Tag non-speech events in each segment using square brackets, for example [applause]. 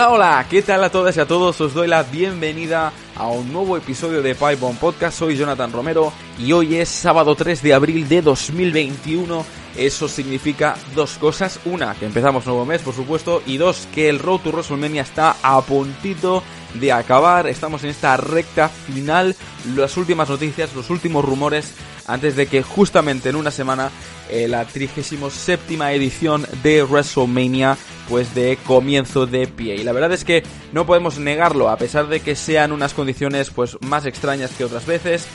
Hola, hola, ¿qué tal a todas y a todos? Os doy la bienvenida a un nuevo episodio de Bomb Podcast. Soy Jonathan Romero y hoy es sábado 3 de abril de 2021. Eso significa dos cosas. Una, que empezamos nuevo mes, por supuesto. Y dos, que el Road to WrestleMania está a puntito de acabar. Estamos en esta recta final. Las últimas noticias, los últimos rumores antes de que justamente en una semana eh, la 37 edición de WrestleMania pues de comienzo de pie. Y la verdad es que no podemos negarlo, a pesar de que sean unas condiciones pues más extrañas que otras veces.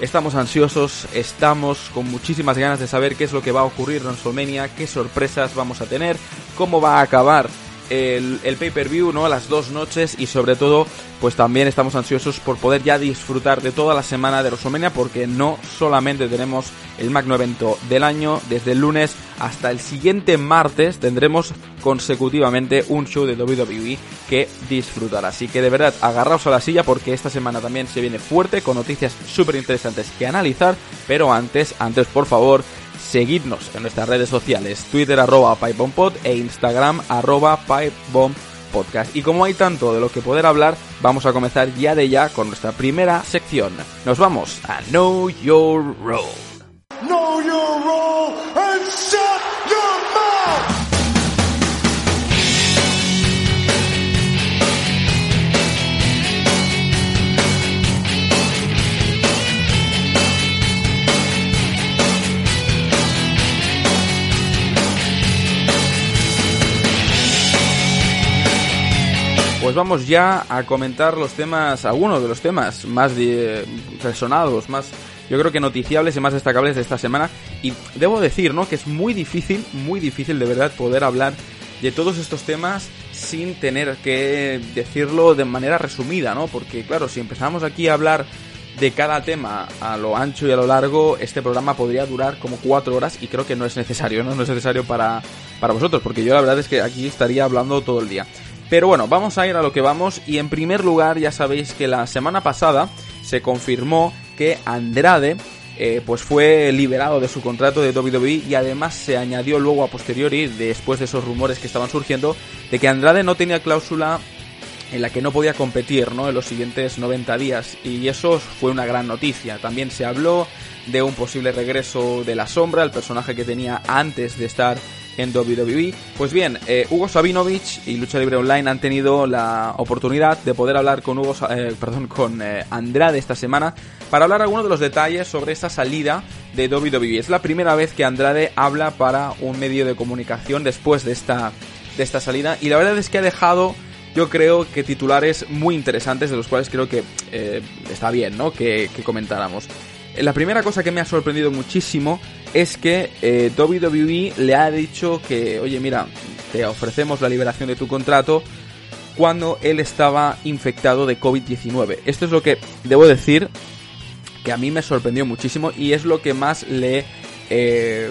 Estamos ansiosos, estamos con muchísimas ganas de saber qué es lo que va a ocurrir en WrestleMania, qué sorpresas vamos a tener, cómo va a acabar el, pay-per-view, ¿no? Las dos noches y sobre todo, pues también estamos ansiosos por poder ya disfrutar de toda la semana de WrestleMania porque no solamente tenemos el magno evento del año, desde el lunes hasta el siguiente martes tendremos consecutivamente un show de WWE que disfrutar. Así que de verdad, agarraos a la silla porque esta semana también se viene fuerte con noticias súper interesantes que analizar, pero antes, antes por favor, seguidnos en nuestras redes sociales, Twitter arroba PipeBombPod e Instagram arroba PipeBombPodcast. Y como hay tanto de lo que poder hablar, vamos a comenzar ya de ya con nuestra primera sección. Nos vamos a Know Your Role. Know your role and shut your mouth! Pues vamos ya a comentar los temas, algunos de los temas más de- resonados, más, yo creo que noticiables y más destacables de esta semana. Y debo decir, ¿no? Que es muy difícil, muy difícil de verdad poder hablar de todos estos temas sin tener que decirlo de manera resumida, ¿no? Porque claro, si empezamos aquí a hablar de cada tema a lo ancho y a lo largo, este programa podría durar como cuatro horas y creo que no es necesario, ¿no? No es necesario para, para vosotros, porque yo la verdad es que aquí estaría hablando todo el día. Pero bueno, vamos a ir a lo que vamos y en primer lugar ya sabéis que la semana pasada se confirmó que Andrade eh, pues fue liberado de su contrato de WWE y además se añadió luego a posteriori, después de esos rumores que estaban surgiendo, de que Andrade no tenía cláusula en la que no podía competir ¿no? en los siguientes 90 días y eso fue una gran noticia. También se habló de un posible regreso de la sombra, el personaje que tenía antes de estar en WWE. Pues bien, eh, Hugo Sabinovich y Lucha Libre Online han tenido la oportunidad de poder hablar con Hugo, eh, perdón, con eh, Andrade esta semana para hablar algunos de los detalles sobre esta salida de WWE. Es la primera vez que Andrade habla para un medio de comunicación después de esta de esta salida y la verdad es que ha dejado yo creo que titulares muy interesantes de los cuales creo que eh, está bien, ¿no? Que, comentáramos. La primera cosa que me ha sorprendido muchísimo es que eh, WWE le ha dicho que, oye, mira, te ofrecemos la liberación de tu contrato cuando él estaba infectado de COVID-19. Esto es lo que debo decir que a mí me sorprendió muchísimo y es lo que más le... eh,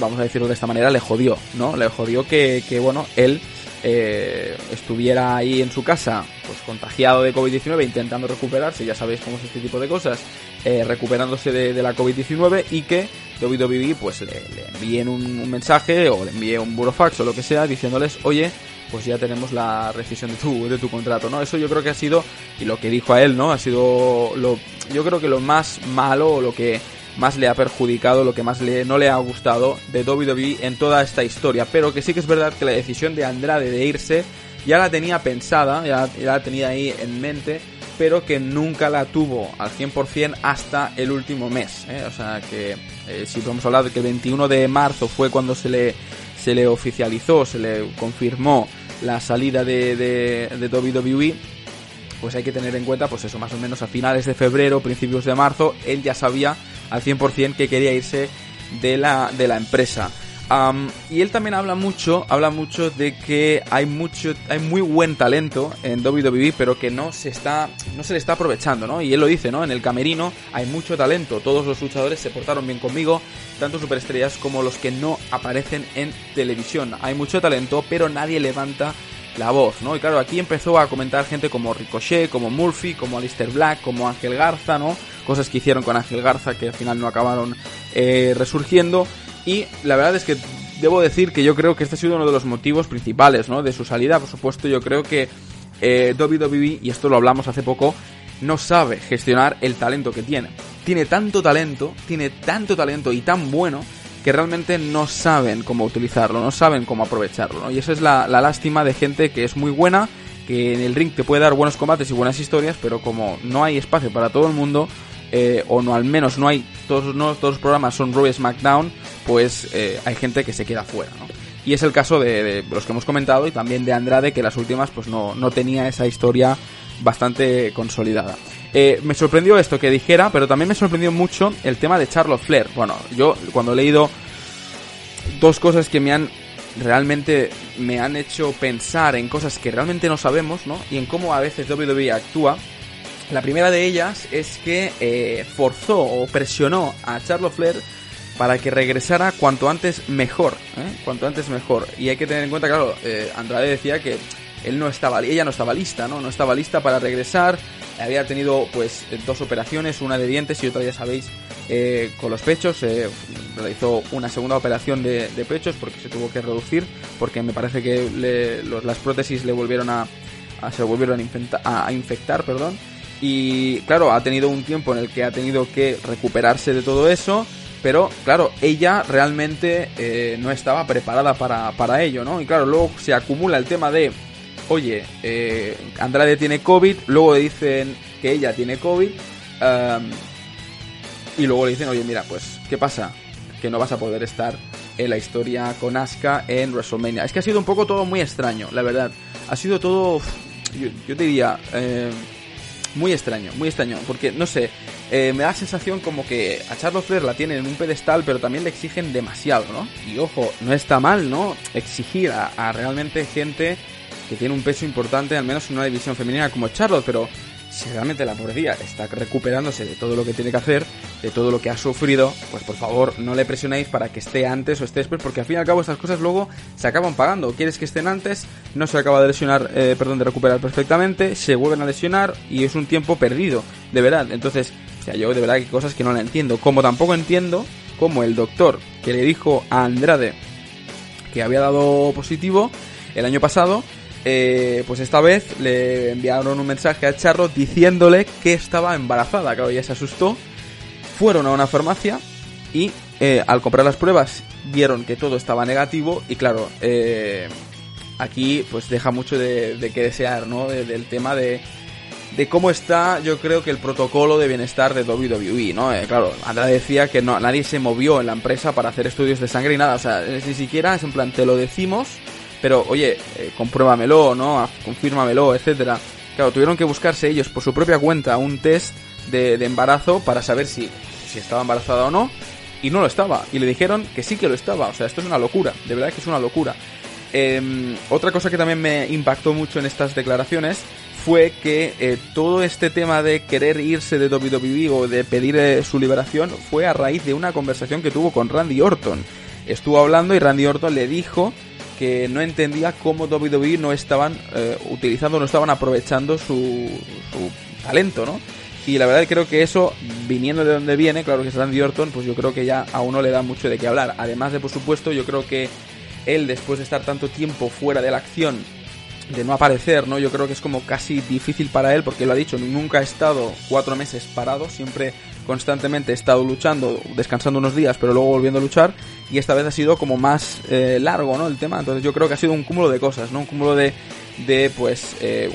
vamos a decirlo de esta manera, le jodió, ¿no? Le jodió que, que bueno, él eh, estuviera ahí en su casa, pues contagiado de COVID-19, intentando recuperarse, ya sabéis cómo es este tipo de cosas, eh, recuperándose de, la COVID-19 y que WWE pues le, le envíen un, un mensaje o le envíe un burofax o lo que sea diciéndoles, oye, pues ya tenemos la rescisión de tu, de tu contrato, ¿no? Eso yo creo que ha sido, y lo que dijo a él, ¿no? Ha sido lo, yo creo que lo más malo o lo que más le ha perjudicado, lo que más le, no le ha gustado de WWE en toda esta historia. Pero que sí que es verdad que la decisión de Andrade de irse ya la tenía pensada, ya, la tenía ahí en mente, pero que nunca la tuvo al 100% hasta el último mes. ¿eh? O sea que eh, si podemos hablar de que el 21 de marzo fue cuando se le, se le oficializó, se le confirmó la salida de, de, de WWE, pues hay que tener en cuenta, pues eso, más o menos a finales de febrero, principios de marzo, él ya sabía al 100% que quería irse de la, de la empresa. Y él también habla mucho, habla mucho de que hay mucho, hay muy buen talento en WWE, pero que no se está, no se le está aprovechando, ¿no? Y él lo dice, ¿no? En el camerino hay mucho talento, todos los luchadores se portaron bien conmigo, tanto superestrellas como los que no aparecen en televisión. Hay mucho talento, pero nadie levanta la voz, ¿no? Y claro, aquí empezó a comentar gente como Ricochet, como Murphy, como Alistair Black, como Ángel Garza, ¿no? Cosas que hicieron con Ángel Garza que al final no acabaron eh, resurgiendo. Y la verdad es que debo decir que yo creo que este ha sido uno de los motivos principales, ¿no? De su salida, por supuesto, yo creo que eh, WWE, y esto lo hablamos hace poco, no sabe gestionar el talento que tiene. Tiene tanto talento, tiene tanto talento y tan bueno que realmente no saben cómo utilizarlo, no saben cómo aprovecharlo, ¿no? Y esa es la, lástima de gente que es muy buena, que en el ring te puede dar buenos combates y buenas historias, pero como no hay espacio para todo el mundo, eh, o no al menos no hay todos, no los programas son Raw SmackDown, pues eh, hay gente que se queda fuera, ¿no? Y es el caso de, los que hemos comentado y también de Andrade, que las últimas pues no, no tenía esa historia bastante consolidada. Eh, me sorprendió esto que dijera, pero también me sorprendió mucho el tema de Charlotte Flair. Bueno, yo cuando he leído dos cosas que me han realmente me han hecho pensar en cosas que realmente no sabemos, ¿no? Y en cómo a veces WWE actúa. La primera de ellas es que eh, forzó o presionó a Charlotte Flair para que regresara cuanto antes mejor, ¿eh? cuanto antes mejor. Y hay que tener en cuenta, claro, eh, Andrade decía que él no estaba, ella no estaba lista, ¿no? No estaba lista para regresar. Había tenido, pues, dos operaciones, una de dientes y otra, ya sabéis, eh, con los pechos. realizó una segunda operación de, pechos porque se tuvo que reducir, porque me parece que las prótesis le volvieron a, se volvieron a, a infectar, perdón. Y claro, ha tenido un tiempo en el que ha tenido que recuperarse de todo eso pero claro, ella realmente eh, no estaba preparada para, ello, ¿no? Y claro, luego se acumula el tema de, oye, eh, Andrade tiene COVID, luego le dicen que ella tiene COVID, y luego le dicen, oye, mira, pues, ¿qué pasa? Que no vas a poder estar en la historia con Asuka en WrestleMania. Es que ha sido un poco todo muy extraño, la verdad. Ha sido todo, yo, diría, eh, muy extraño, muy extraño, porque no sé, eh, me da sensación como que a Charlotte Flair la tienen en un pedestal, pero también le exigen demasiado, ¿no? Y ojo, no está mal, ¿no? Exigir a, realmente gente que tiene un peso importante, al menos en una división femenina como Charlotte, pero si realmente la pobrecilla está recuperándose de todo lo que tiene que hacer, de todo lo que ha sufrido, pues por favor no le presionéis para que esté antes o esté después, porque al fin y al cabo estas cosas luego se acaban pagando. Quieres que estén antes, no se acaba de lesionar, eh, perdón, de recuperar perfectamente, se vuelven a lesionar y es un tiempo perdido, de verdad. Entonces, o yo de verdad que hay cosas que no la entiendo. Como tampoco entiendo como el doctor que le dijo a Andrade que había dado positivo el año pasado, eh, pues esta vez le enviaron un mensaje a Charro diciéndole que estaba embarazada. Claro, ella se asustó. Fueron a una farmacia y eh, al comprar las pruebas vieron que todo estaba negativo y claro, eh, aquí pues deja mucho de, que desear, ¿no? del tema de, de cómo está, yo creo que el protocolo de bienestar de WWE, ¿no? claro, Andrade decía que no, nadie se movió en la empresa para hacer estudios de sangre y nada, o sea, ni siquiera es en plan, te lo decimos pero oye, eh, compruébamelo, ¿no? Ah, confírmamelo, etcétera. Claro, tuvieron que buscarse ellos por su propia cuenta un test de, embarazo para saber si, si estaba embarazada o no, y no lo estaba. Y le dijeron que sí que lo estaba. O sea, esto es una locura, de verdad que es una locura. Em, otra cosa que también me impactó mucho en estas declaraciones fue que eh, todo este tema de querer irse de WWE o de pedir eh, su liberación fue a raíz de una conversación que tuvo con Randy Orton. Estuvo hablando y Randy Orton le dijo que no entendía cómo WWE no estaban eh, utilizando, no estaban aprovechando su, su talento, ¿no? Y la verdad creo que eso, viniendo de donde viene, claro que es Randy Orton, pues yo creo que ya a uno le da mucho de qué hablar. Además de, por supuesto, yo creo que él, después de estar tanto tiempo fuera de la acción, de no aparecer, ¿no? Yo creo que es como casi difícil para él, porque lo ha dicho, nunca ha estado cuatro meses parado, siempre constantemente he estado luchando, descansando unos días, pero luego volviendo a luchar, y esta vez ha sido como más eh, largo, ¿no? El tema, entonces yo creo que ha sido un cúmulo de cosas, ¿no? Un cúmulo de, de pues, eh,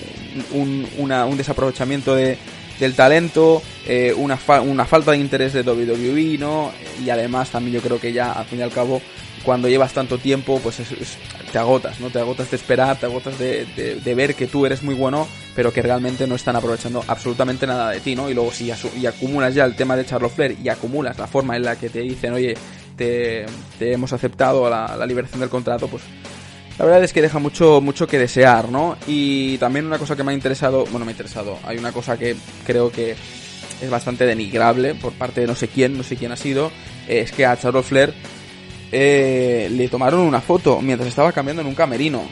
un, un desaprovechamiento de, del talento, eh, una, una falta de interés de WWE, ¿no? Y además también yo creo que ya, al fin y al cabo, cuando llevas tanto tiempo, pues te agotas, ¿no? Te agotas de esperar, te agotas de, de, ver que tú eres muy bueno, pero que realmente no están aprovechando absolutamente nada de ti, ¿no? Y luego si y acumulas ya el tema de Charlotte Flair y acumulas la forma en la que te dicen, oye, te, hemos aceptado la, la liberación del contrato, pues la verdad es que deja mucho, mucho que desear, ¿no? Y también una cosa que me ha interesado, bueno, me ha interesado, hay una cosa que creo que es bastante denigrable por parte de no sé quién, no sé quién ha sido, es que a Charlotte Flair eh, le tomaron una foto mientras estaba cambiando en un camerino.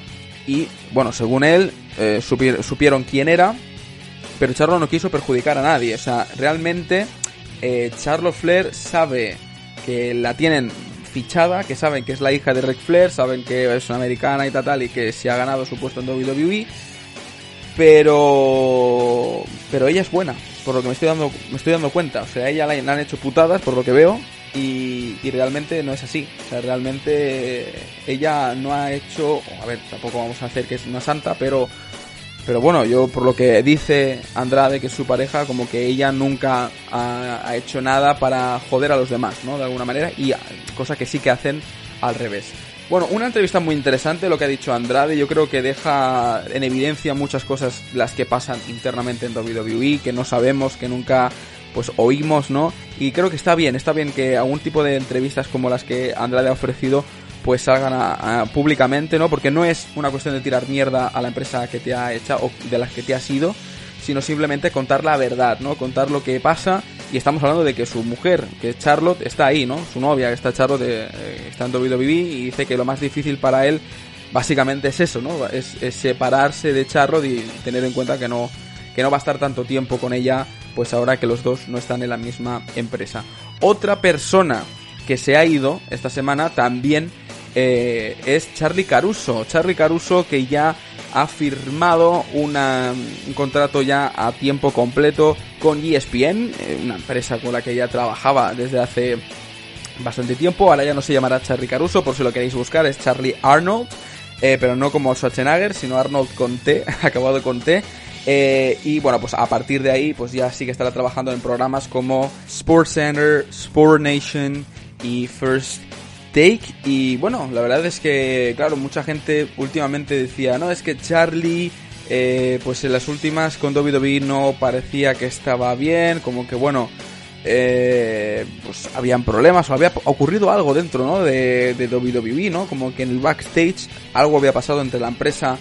Y bueno, según él, eh, supieron quién era, pero Charlo no quiso perjudicar a nadie. O sea, realmente eh, Charlo Flair sabe que la tienen fichada, que saben que es la hija de Ric Flair, saben que es una americana y tal, y que se ha ganado su puesto en WWE, pero pero ella es buena, por lo que me estoy dando me estoy dando cuenta, o sea, ella la, han hecho putadas por lo que veo y, realmente no es así, o sea, realmente ella no ha hecho, a ver, tampoco vamos a hacer que es una santa, pero pero bueno, yo por lo que dice Andrade, que es su pareja, como que ella nunca ha, ha, hecho nada para joder a los demás, ¿no? De alguna manera, y cosa que sí que hacen al revés. Bueno, una entrevista muy interesante lo que ha dicho Andrade, yo creo que deja en evidencia muchas cosas las que pasan internamente en WWE, que no sabemos, que nunca pues oímos, ¿no? Y creo que está bien, está bien que algún tipo de entrevistas como las que Andrade ha ofrecido pues salgan a, públicamente, ¿no? Porque no es una cuestión de tirar mierda a la empresa que te ha echado o de las que te ha sido, sino simplemente contar la verdad, ¿no? Contar lo que pasa y estamos hablando de que su mujer, que Charlotte, está ahí, ¿no? Su novia, que está Charlotte, eh, está en WWE y dice que lo más difícil para él básicamente es eso, ¿no? Es, es, separarse de Charlotte y tener en cuenta que no, que no va a estar tanto tiempo con ella, pues ahora que los dos no están en la misma empresa. Otra persona que se ha ido esta semana también eh, es Charlie Caruso. Charlie Caruso que ya ha firmado un contrato ya a tiempo completo con ESPN, eh, una empresa con la que ya trabajaba desde hace bastante tiempo. Ahora ya no se llamará Charlie Caruso, por si lo queréis buscar, es Charlie Arnold, eh, pero no como Schwarzenegger, sino Arnold con T, [laughs] acabado con T. Eh, y bueno, pues a partir de ahí, pues ya sí que estará trabajando en programas como Sports Center, Sport Nation y First Take. Y bueno, la verdad es que, claro, mucha gente últimamente decía, no, es que Charlie, eh, pues en las últimas con WWE no parecía que estaba bien, como que bueno, eh, pues habían problemas o había ocurrido algo dentro, ¿no? De, de WWE, ¿no? Como que en el backstage algo había pasado entre la empresa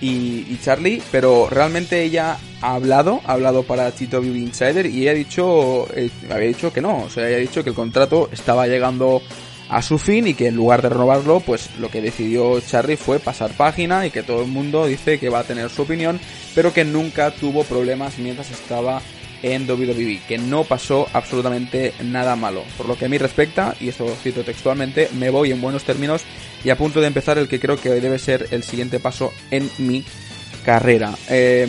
y, Charlie, pero realmente ella ha hablado, ha hablado para WWE Insider y ella ha dicho, eh, había dicho que no, o sea, ella ha dicho que el contrato estaba llegando a su fin y que en lugar de renovarlo, pues lo que decidió Charlie fue pasar página y que todo el mundo dice que va a tener su opinión, pero que nunca tuvo problemas mientras estaba en WWE, que no pasó absolutamente nada malo. Por lo que a mí respecta, y esto cito textualmente, me voy en buenos términos y a punto de empezar el que creo que debe ser el siguiente paso en mi carrera. Eh,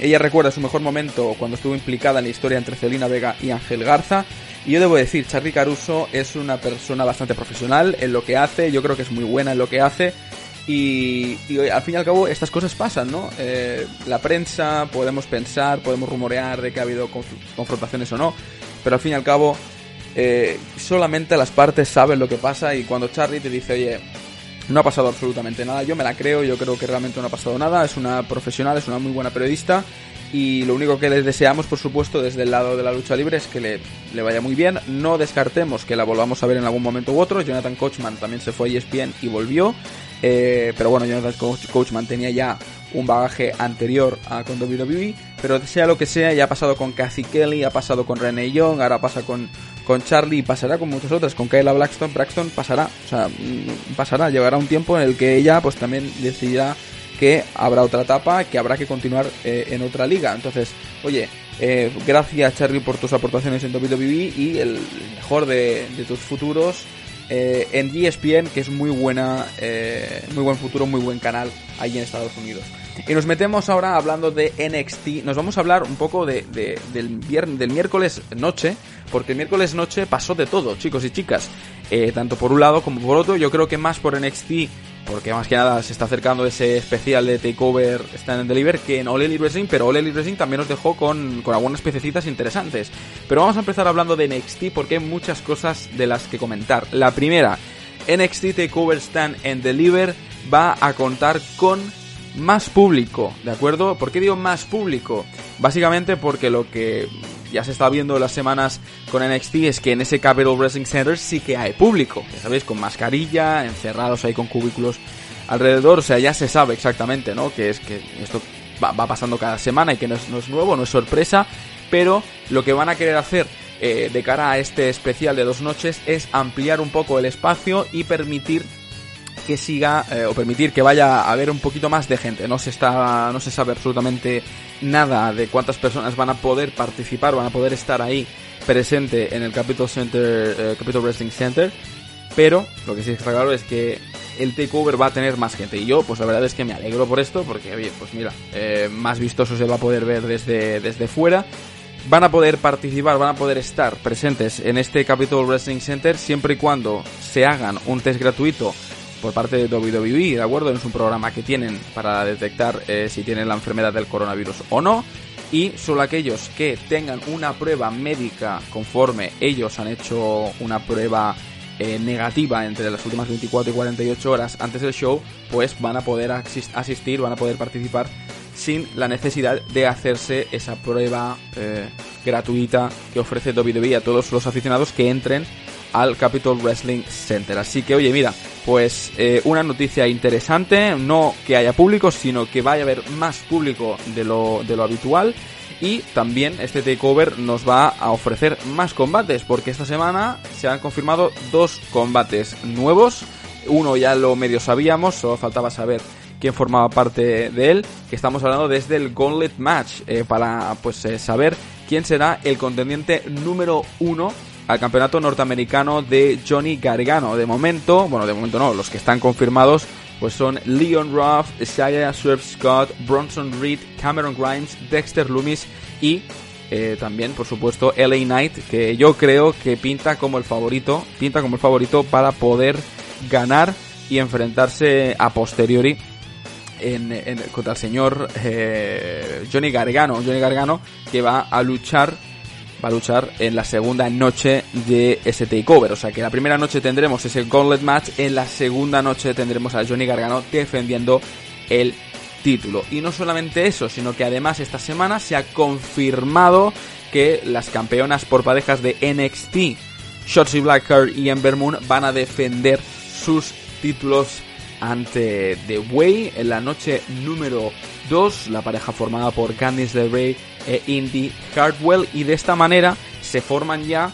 ella recuerda su mejor momento cuando estuvo implicada en la historia entre Celina Vega y Ángel Garza. Y yo debo decir, Charlie Caruso es una persona bastante profesional en lo que hace, yo creo que es muy buena en lo que hace. Y, al fin y al cabo estas cosas pasan, ¿no? Eh, la prensa, podemos pensar, podemos rumorear de que ha habido conf confrontaciones o no, pero al fin y al cabo eh, solamente las partes saben lo que pasa y cuando Charlie te dice, oye, no ha pasado absolutamente nada, yo me la creo, yo creo que realmente no ha pasado nada, es una profesional, es una muy buena periodista y lo único que les deseamos, por supuesto, desde el lado de la lucha libre es que le, le, vaya muy bien. No descartemos que la volvamos a ver en algún momento u otro. Jonathan Coachman también se fue a ESPN y volvió. Eh, pero bueno, Jonathan Coachman tenía ya un bagaje anterior a con WWE. Pero sea lo que sea, ya ha pasado con Kathy Kelly, ha pasado con Renee Young, ahora pasa con, con Charlie y pasará con muchas otras. Con Kayla Blackstone, Braxton pasará. O sea, pasará, llegará un tiempo en el que ella pues también decidirá que habrá otra etapa, que habrá que continuar eh, en otra liga. Entonces, oye, eh, gracias Charlie por tus aportaciones en WWE y el mejor de tus futuros eh, en ESPN, que es muy buena, eh, muy buen futuro, muy buen canal ahí en Estados Unidos. Y nos metemos ahora hablando de NXT. Nos vamos a hablar un poco de, de, del, viernes, del miércoles noche, porque el miércoles noche pasó de todo, chicos y chicas. Eh, tanto por un lado como por otro. Yo creo que más por NXT, porque más que nada se está acercando ese especial de Takeover Stand and Deliver que en All Elite Wrestling, pero All Elite Wrestling también nos dejó con, con algunas piececitas interesantes. Pero vamos a empezar hablando de NXT porque hay muchas cosas de las que comentar. La primera, NXT Takeover Stand and Deliver va a contar con más público, ¿de acuerdo? ¿Por qué digo más público? Básicamente porque lo que ya se está viendo las semanas con NXT es que en ese Capital Wrestling Center sí que hay público, ya sabéis, con mascarilla, encerrados ahí con cubículos alrededor, o sea, ya se sabe exactamente, ¿no? Que es que esto va, pasando cada semana y que no es, no es, nuevo, no es sorpresa, pero lo que van a querer hacer eh, de cara a este especial de dos noches es ampliar un poco el espacio y permitir que siga eh, o permitir que vaya a haber un poquito más de gente. No se está, no se sabe absolutamente nada de cuántas personas van a poder participar, van a poder estar ahí presente en el Capital Center, eh, Wrestling Center. pero lo que sí está claro es que el takeover va a tener más gente. Y yo, pues la verdad es que me alegro por esto, porque, oye, pues mira, eh, más vistoso se va a poder ver desde, desde fuera. Van a poder participar, van a poder estar presentes en este Capitol Wrestling Center siempre y cuando se hagan un test gratuito por parte de WWE, ¿de acuerdo? Es un programa que tienen para detectar eh, si tienen la enfermedad del coronavirus o no. Y solo aquellos que tengan una prueba médica conforme ellos han hecho una prueba eh, negativa entre las últimas 24 y 48 horas antes del show, pues van a poder asistir, van a poder participar sin la necesidad de hacerse esa prueba eh, gratuita que ofrece WWE a todos los aficionados que entren al Capitol Wrestling Center. Así que, oye, mira, pues eh, una noticia interesante, no que haya público, sino que vaya a haber más público de lo, de lo habitual. Y también este takeover nos va a ofrecer más combates, porque esta semana se han confirmado dos combates nuevos. Uno ya lo medio sabíamos, solo faltaba saber quién formaba parte de él, que estamos hablando desde el Gauntlet Match, eh, para pues eh, saber quién será el contendiente número uno al campeonato norteamericano de Johnny Gargano. De momento, bueno, de momento no, los que están confirmados pues son Leon Ruff, Shia Swerve Scott, Bronson Reed, Cameron Grimes, Dexter Loomis y eh, también, por supuesto, LA Knight, que yo creo que pinta como el favorito, pinta como el favorito para poder ganar y enfrentarse a posteriori en, contra el señor eh, Johnny Gargano, Johnny Gargano que va a luchar va a luchar en la segunda noche de ese takeover. O sea que la primera noche tendremos ese gauntlet match, en la segunda noche tendremos a Johnny Gargano defendiendo el título. Y no solamente eso, sino que además esta semana se ha confirmado que las campeonas por parejas de NXT, Shotzi Blackheart y Ember Moon, van a defender sus títulos ante The Way en la noche número 2, la pareja formada por Candice LeRae e Indy Hardwell y de esta manera se forman ya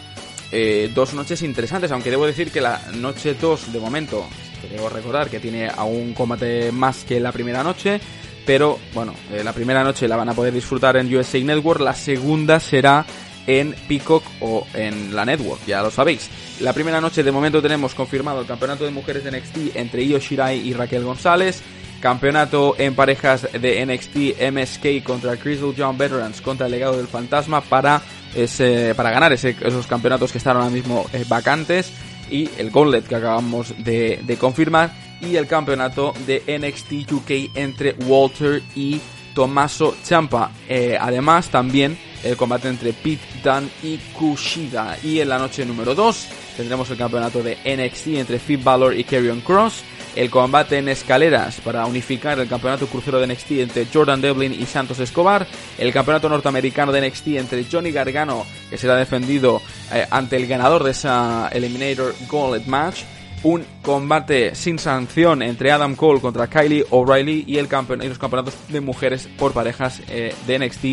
eh, dos noches interesantes, aunque debo decir que la noche 2 de momento, debo recordar que tiene aún combate más que la primera noche, pero bueno, eh, la primera noche la van a poder disfrutar en USA Network, la segunda será en Peacock o en la Network, ya lo sabéis. La primera noche de momento tenemos confirmado el campeonato de mujeres de NXT entre Io Shirai y Raquel González. Campeonato en parejas de NXT MSK contra Crystal John Veterans contra el legado del fantasma para, ese, para ganar esos campeonatos que están ahora mismo eh, vacantes. Y el Gauntlet que acabamos de, confirmar. Y el campeonato de NXT UK entre Walter y Tommaso Champa. Eh, además, también el combate entre Pete Dunne y Kushida. Y en la noche número 2 tendremos el campeonato de NXT entre Finn Balor y Karrion Cross el combate en escaleras para unificar el campeonato crucero de NXT entre Jordan Devlin y Santos Escobar, el campeonato norteamericano de NXT entre Johnny Gargano, que será defendido eh, ante el ganador de esa Eliminator Gauntlet Match, un combate sin sanción entre Adam Cole contra Kylie O'Reilly y, y los campeonatos de mujeres por parejas eh, de NXT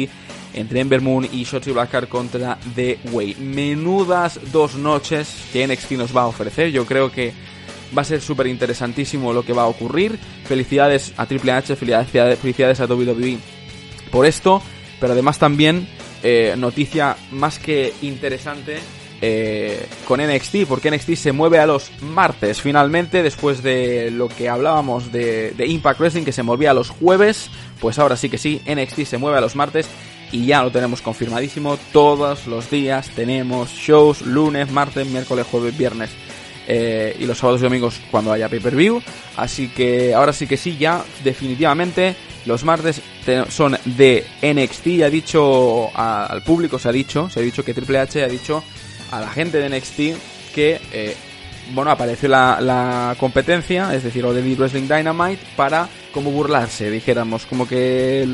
entre Ember Moon y Shotzi Blackheart contra The Way. Menudas dos noches que NXT nos va a ofrecer. Yo creo que Va a ser súper interesantísimo lo que va a ocurrir. Felicidades a Triple H, felicidades, a WWE por esto. Pero además también eh, noticia más que interesante eh, con NXT, porque NXT se mueve a los martes finalmente, después de lo que hablábamos de, de, Impact Wrestling, que se movía a los jueves, pues ahora sí que sí, NXT se mueve a los martes y ya lo tenemos confirmadísimo, todos los días tenemos shows, lunes, martes, miércoles, jueves, viernes. Eh, y los sábados y domingos cuando haya pay-per-view. Así que ahora sí que sí, ya definitivamente los martes son de NXT. Ya ha dicho al público, se ha dicho, se ha dicho que Triple H ha dicho a la gente de NXT que, eh, bueno, apareció la, competencia, es decir, o de Wrestling Dynamite, para como burlarse, dijéramos, como que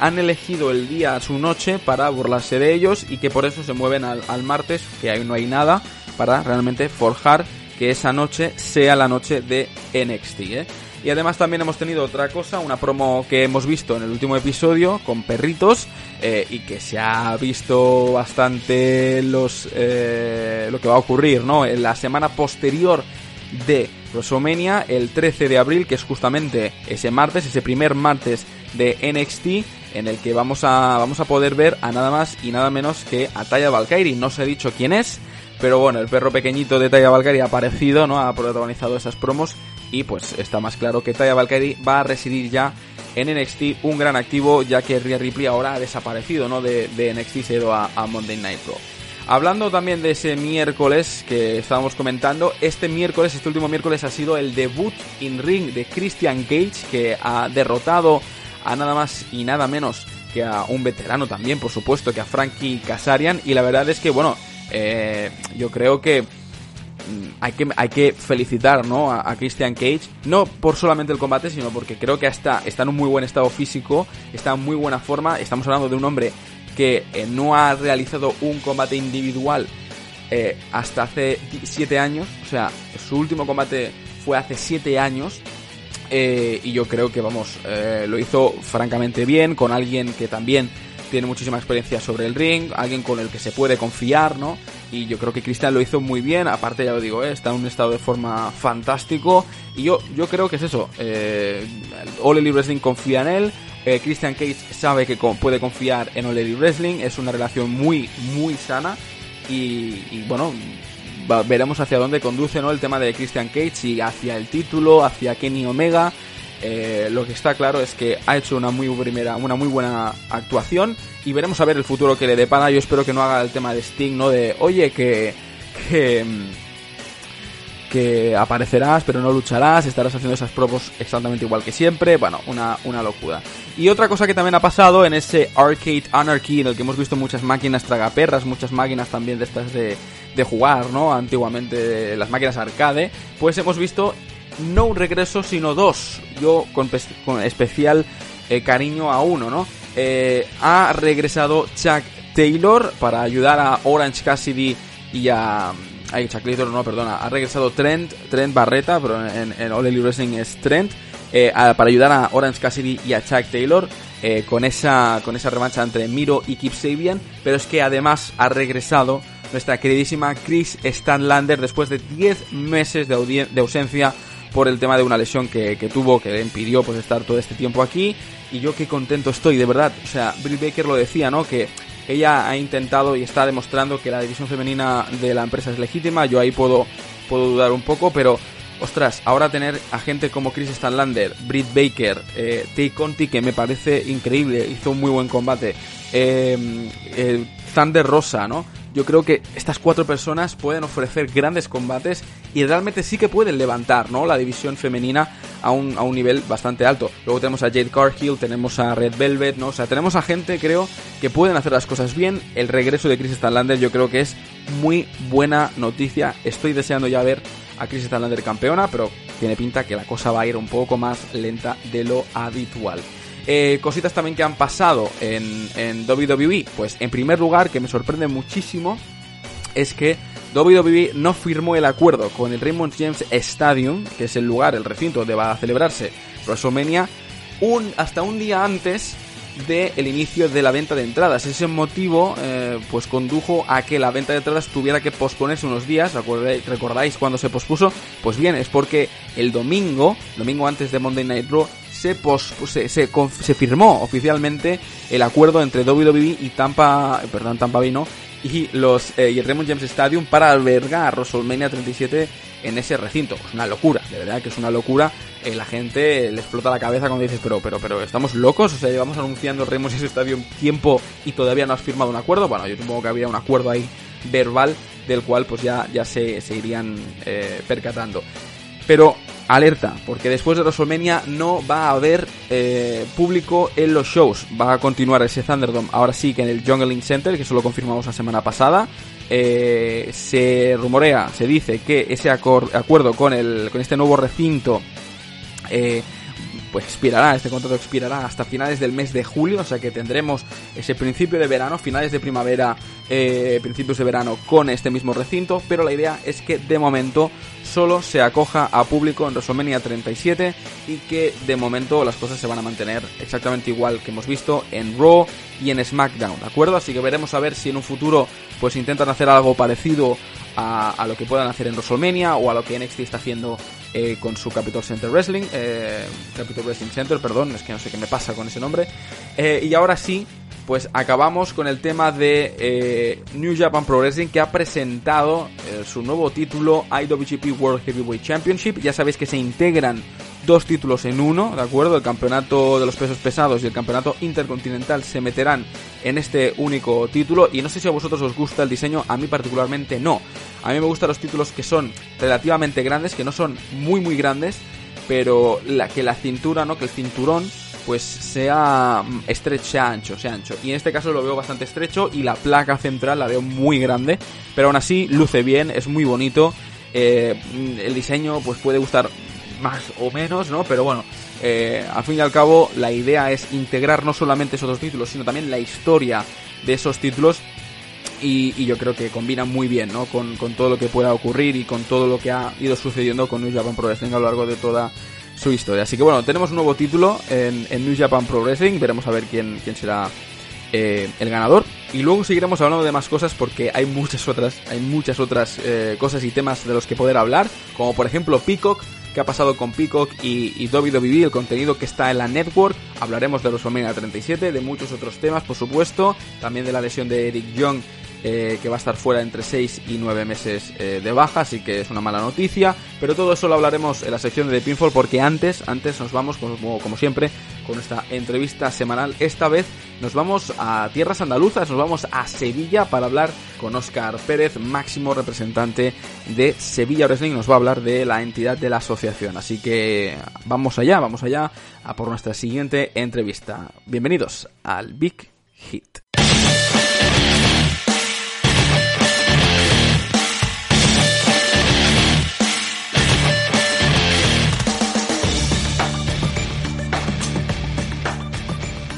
han elegido el día, su noche, para burlarse de ellos y que por eso se mueven al martes, que ahí no hay nada, para realmente forjar que esa noche sea la noche de NXT. ¿eh? Y además también hemos tenido otra cosa, una promo que hemos visto en el último episodio con perritos eh, y que se ha visto bastante los eh, lo que va a ocurrir, ¿no? En la semana posterior de WrestleMania, el 13 de abril, que es justamente ese martes, ese primer martes de NXT, en el que vamos a, vamos a poder ver a nada más y nada menos que a Taya Valkyrie. No se ha dicho quién es, Pero bueno, el perro pequeñito de Taya Valkyrie ha aparecido, ¿no? Ha protagonizado esas promos y pues está más claro que Taya Valkyrie va a residir ya en NXT, un gran activo ya que Rhea Ripley ahora ha desaparecido, ¿no? De, de NXT se a, a Monday Night Raw. Hablando también de ese miércoles que estábamos comentando, este miércoles, este último miércoles ha sido el debut in ring de Christian Cage que ha derrotado a nada más y nada menos que a un veterano también, por supuesto, que a Frankie Kazarian y la verdad es que, bueno, eh, yo creo que mm, hay que, hay que felicitar ¿no? a, Christian Cage, no por solamente el combate, sino porque creo que está, está en un muy buen estado físico, está en muy buena forma. Estamos hablando de un hombre que eh, no ha realizado un combate individual eh, hasta hace 7 años, o sea, su último combate fue hace 7 años. Eh, y yo creo que, vamos, eh, lo hizo francamente bien, con alguien que también tiene muchísima experiencia sobre el ring, alguien con el que se puede confiar, ¿no? Y yo creo que Cristian lo hizo muy bien, aparte ya lo digo, ¿eh? está en un estado de forma fantástico. Y yo, yo creo que es eso, eh, All Elite Wrestling confía en él, eh, Christian Cage sabe que puede confiar en All Wrestling, es una relación muy, muy sana. Y, y bueno, veremos hacia dónde conduce ¿no? el tema de Christian Cage, si hacia el título, hacia Kenny Omega. Eh, lo que está claro es que ha hecho una muy primera, una muy buena actuación y veremos a ver el futuro que le depara. Yo espero que no haga el tema de Sting, ¿no? De oye que que que aparecerás pero no lucharás, estarás haciendo esas promos exactamente igual que siempre. Bueno, una, una locura. Y otra cosa que también ha pasado en ese Arcade Anarchy, en el que hemos visto muchas máquinas tragaperras, muchas máquinas también de estas de, de jugar, ¿no? Antiguamente las máquinas arcade, pues hemos visto no un regreso, sino dos. Yo con, especial eh, cariño a uno, ¿no? Eh, ha regresado Chuck Taylor para ayudar a Orange Cassidy y a... Ay, Chuck Taylor, no, perdona. Ha regresado Trent, Trent Barreta, pero en, All Elite Wrestling es Trent. Eh, para ayudar a Orange Cassidy y a Chuck Taylor con, esa, con esa revancha entre Miro y Kip Sabian. Pero es que además ha regresado nuestra queridísima Chris Stanlander después de 10 meses de, de ausencia por el tema de una lesión que, que, tuvo, que le impidió pues estar todo este tiempo aquí. Y yo qué contento estoy, de verdad. O sea, Bill Baker lo decía, ¿no? Que ella ha intentado y está demostrando que la división femenina de la empresa es legítima. Yo ahí puedo, puedo dudar un poco, pero ostras, ahora tener a gente como Chris Stanlander, Britt Baker, eh, Tay Conti, que me parece increíble, hizo un muy buen combate, eh, eh, Thunder Rosa, ¿no? Yo creo que estas cuatro personas pueden ofrecer grandes combates y realmente sí que pueden levantar ¿no? la división femenina a un, a un nivel bastante alto. Luego tenemos a Jade Cargill, tenemos a Red Velvet, ¿no? O sea, tenemos a gente, creo, que pueden hacer las cosas bien. El regreso de Chris Stanlander yo creo que es muy buena noticia. Estoy deseando ya ver a Chris Stanlander campeona, pero tiene pinta que la cosa va a ir un poco más lenta de lo habitual. Eh, cositas también que han pasado en, WWE. Pues en primer lugar, que me sorprende muchísimo, es que WWE no firmó el acuerdo con el Raymond James Stadium, que es el lugar, el recinto donde va a celebrarse WrestleMania, un, hasta un día antes del el inicio de la venta de entradas. Ese motivo eh, pues condujo a que la venta de entradas tuviera que posponerse unos días. ¿Recordáis, ¿Recordáis cuando se pospuso? Pues bien, es porque el domingo, domingo antes de Monday Night Raw, se, se, se, firmó oficialmente el acuerdo entre WWE y Tampa, perdón, Tampa Bay no, y los eh, y Raymond James Stadium para albergar WrestleMania 37 en ese recinto. Es una locura, de verdad que es una locura. Eh, la gente le explota la cabeza cuando dices, pero, pero, pero, ¿estamos locos? O sea, llevamos anunciando el Raymond James Stadium tiempo y todavía no has firmado un acuerdo. Bueno, yo supongo que había un acuerdo ahí verbal del cual pues ya, ya se, se irían eh, percatando. Pero alerta, porque después de WrestleMania no va a haber eh, público en los shows. Va a continuar ese Thunderdome, ahora sí que en el Jungling Center, que eso lo confirmamos la semana pasada. Eh, se rumorea, se dice que ese acuerdo con, el, con este nuevo recinto eh, pues expirará, este contrato expirará hasta finales del mes de julio, o sea que tendremos ese principio de verano, finales de primavera, eh, principios de verano con este mismo recinto, pero la idea es que de momento solo se acoja a público en WrestleMania 37 y que de momento las cosas se van a mantener exactamente igual que hemos visto en Raw y en SmackDown, ¿de acuerdo? Así que veremos a ver si en un futuro pues intentan hacer algo parecido a, a, lo que puedan hacer en WrestleMania o a lo que NXT está haciendo eh, con su Capitol Center Wrestling, eh, Capitol Wrestling Center, perdón, es que no sé qué me pasa con ese nombre. Eh, y ahora sí, pues acabamos con el tema de eh, New Japan Pro Wrestling que ha presentado su nuevo título IWGP World Heavyweight Championship. Ya sabéis que se integran dos títulos en uno, ¿de acuerdo? El campeonato de los pesos pesados y el campeonato intercontinental se meterán en este único título y no sé si a vosotros os gusta el diseño, a mí particularmente no. A mí me gustan los títulos que son relativamente grandes, que no son muy muy grandes, pero que la cintura, ¿no? Que el cinturón pues sea mm, estrecho, sea ancho, sea ancho. Y en este caso lo veo bastante estrecho y la placa central la veo muy grande, pero aún así luce bien, es muy bonito. Eh, el diseño pues puede gustar más o menos, ¿no? Pero bueno, eh, al fin y al cabo la idea es integrar no solamente esos dos títulos, sino también la historia de esos títulos y, yo creo que combina muy bien, ¿no? Con, todo lo que pueda ocurrir y con todo lo que ha ido sucediendo con New Japan Pro Wrestling a lo largo de toda su historia. Así que bueno, tenemos un nuevo título en, New Japan Pro Wrestling, veremos a ver quién, quién será eh, el ganador. Y luego seguiremos hablando de más cosas porque hay muchas otras, hay muchas otras eh, cosas y temas de los que poder hablar, como por ejemplo Peacock, qué ha pasado con Peacock y, y WWE, el contenido que está en la network. Hablaremos de los WrestleMania 37, de muchos otros temas, por supuesto. También de la lesión de Eric Young, eh, que va a estar fuera entre 6 y 9 meses eh, de baja, así que es una mala noticia. Pero todo eso lo hablaremos en la sección de Pinfall, porque antes, antes nos vamos, como, como siempre, con esta entrevista semanal. Esta vez nos vamos a tierras andaluzas, nos vamos a Sevilla para hablar con Oscar Pérez, máximo representante de Sevilla Wrestling. Nos va a hablar de la entidad de la asociación. Así que vamos allá, vamos allá a por nuestra siguiente entrevista. Bienvenidos al Big Hit.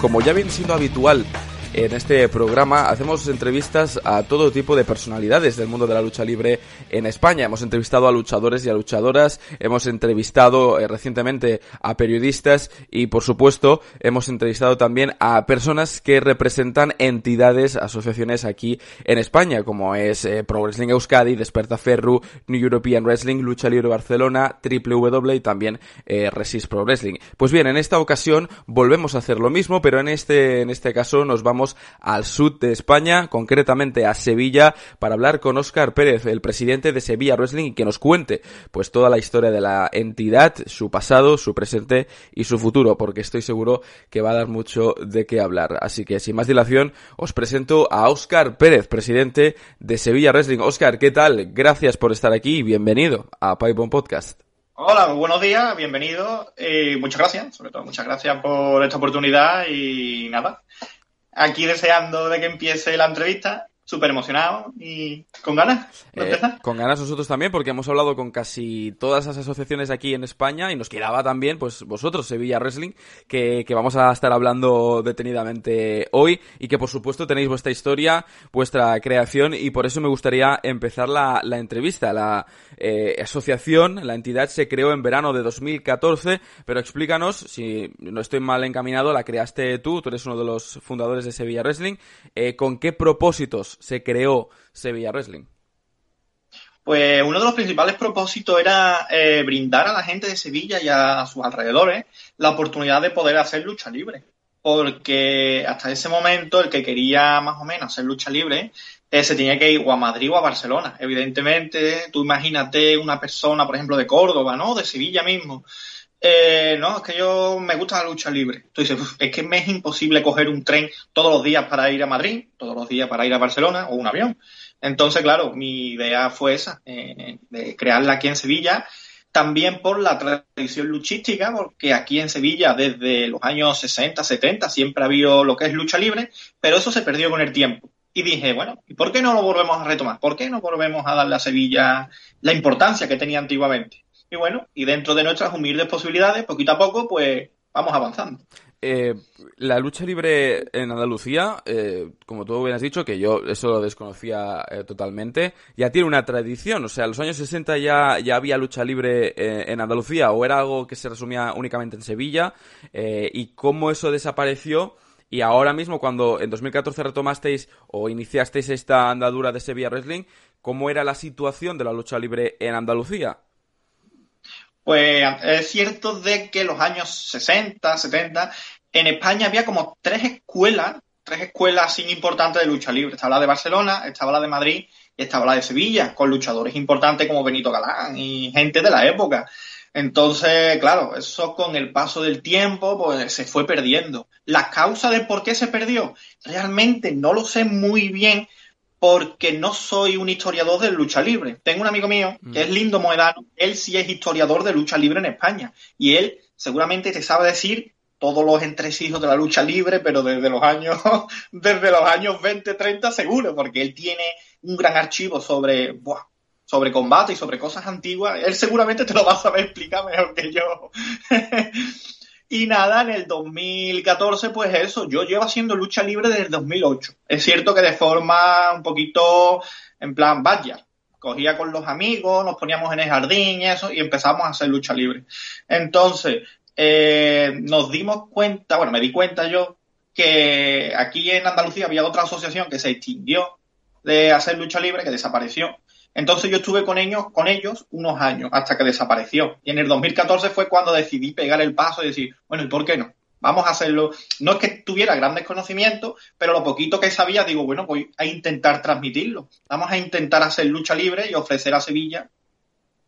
Como ya viene siendo habitual en este programa hacemos entrevistas a todo tipo de personalidades del mundo de la lucha libre en España. Hemos entrevistado a luchadores y a luchadoras, hemos entrevistado eh, recientemente a periodistas y, por supuesto, hemos entrevistado también a personas que representan entidades, asociaciones aquí en España, como es eh, Pro Wrestling Euskadi, Desperta Ferru, New European Wrestling, Lucha Libre Barcelona, Triple W y también eh, Resist Pro Wrestling. Pues bien, en esta ocasión volvemos a hacer lo mismo, pero en este, en este caso nos vamos al sur de España, concretamente a Sevilla, para hablar con Óscar Pérez, el presidente de Sevilla Wrestling, y que nos cuente pues toda la historia de la entidad, su pasado, su presente y su futuro, porque estoy seguro que va a dar mucho de qué hablar. Así que sin más dilación, os presento a Óscar Pérez, presidente de Sevilla Wrestling. Óscar, ¿qué tal? Gracias por estar aquí y bienvenido a Pipe Podcast. Hola, buenos días, bienvenido y muchas gracias, sobre todo muchas gracias por esta oportunidad y nada, aquí deseando de que empiece la entrevista súper emocionado y con ganas. Eh, con ganas nosotros también, porque hemos hablado con casi todas las asociaciones aquí en España y nos quedaba también, pues vosotros, Sevilla Wrestling, que, que vamos a estar hablando detenidamente hoy y que por supuesto tenéis vuestra historia, vuestra creación y por eso me gustaría empezar la, la entrevista. La eh, asociación, la entidad se creó en verano de 2014, pero explícanos, si no estoy mal encaminado, la creaste tú, tú eres uno de los fundadores de Sevilla Wrestling, eh, ¿con qué propósitos se creó Sevilla Wrestling? Pues uno de los principales propósitos era eh, brindar a la gente de Sevilla y a, sus alrededores la oportunidad de poder hacer lucha libre. Porque hasta ese momento el que quería más o menos hacer lucha libre eh, se tenía que ir o a Madrid o a Barcelona. Evidentemente, tú imagínate una persona, por ejemplo, de Córdoba, ¿no? De Sevilla mismo. Eh, no, es que yo me gusta la lucha libre. Dices, es que me es imposible coger un tren todos los días para ir a Madrid, todos los días para ir a Barcelona o un avión. Entonces, claro, mi idea fue esa, eh, de crearla aquí en Sevilla, también por la tradición luchística, porque aquí en Sevilla desde los años 60, 70 siempre ha habido lo que es lucha libre, pero eso se perdió con el tiempo. Y dije, bueno, ¿y por qué no lo volvemos a retomar? ¿Por qué no volvemos a darle a Sevilla la importancia que tenía antiguamente? Y bueno, y dentro de nuestras humildes posibilidades, poquito a poco, pues vamos avanzando. Eh, la lucha libre en Andalucía, eh, como tú bien has dicho, que yo eso lo desconocía eh, totalmente, ya tiene una tradición. O sea, en los años 60 ya, ya había lucha libre en Andalucía o era algo que se resumía únicamente en Sevilla. y cómo eso desapareció. Y ahora mismo, cuando en 2014 retomasteis o iniciasteis esta andadura de Sevilla Wrestling, ¿cómo era la situación de la lucha libre en Andalucía? Pues es cierto de que los años 60, 70, en España había como tres escuelas tres escuelas sin importantes de lucha libre. Estaba la de Barcelona, estaba la de Madrid y estaba la de Sevilla, con luchadores importantes como Benito Galán y gente de la época. Entonces, claro, eso con el paso del tiempo, pues se fue perdiendo. La causa de por qué se perdió, realmente no lo sé muy bien, porque no soy un historiador de lucha libre. Tengo un amigo mío que es mm. Lindo Moedano, él sí es historiador de lucha libre en España y él seguramente te sabe decir todos los entresijos de la lucha libre, pero desde los años [laughs] desde los años 20, 30 seguro, porque él tiene un gran archivo sobre sobre combate y sobre cosas antiguas. Él seguramente te lo va a saber explicar mejor que yo. [laughs] Y nada, en el 2014, pues eso, yo llevo haciendo lucha libre desde el 2008. Es cierto que de forma un poquito en plan vaya. Cogía con los amigos, nos poníamos en el jardín y eso, y empezamos a hacer lucha libre. Entonces, eh, nos dimos cuenta, bueno, me di cuenta yo, que aquí en Andalucía había otra asociación que se extinguió de hacer lucha libre, que desapareció. Entonces yo estuve con ellos, con ellos unos años hasta que desapareció. Y en el 2014 fue cuando decidí pegar el paso y decir, bueno, ¿y por qué no? Vamos a hacerlo. No es que tuviera grandes conocimientos, pero lo poquito que sabía, digo, bueno, voy a intentar transmitirlo. Vamos a intentar hacer lucha libre y ofrecer a Sevilla,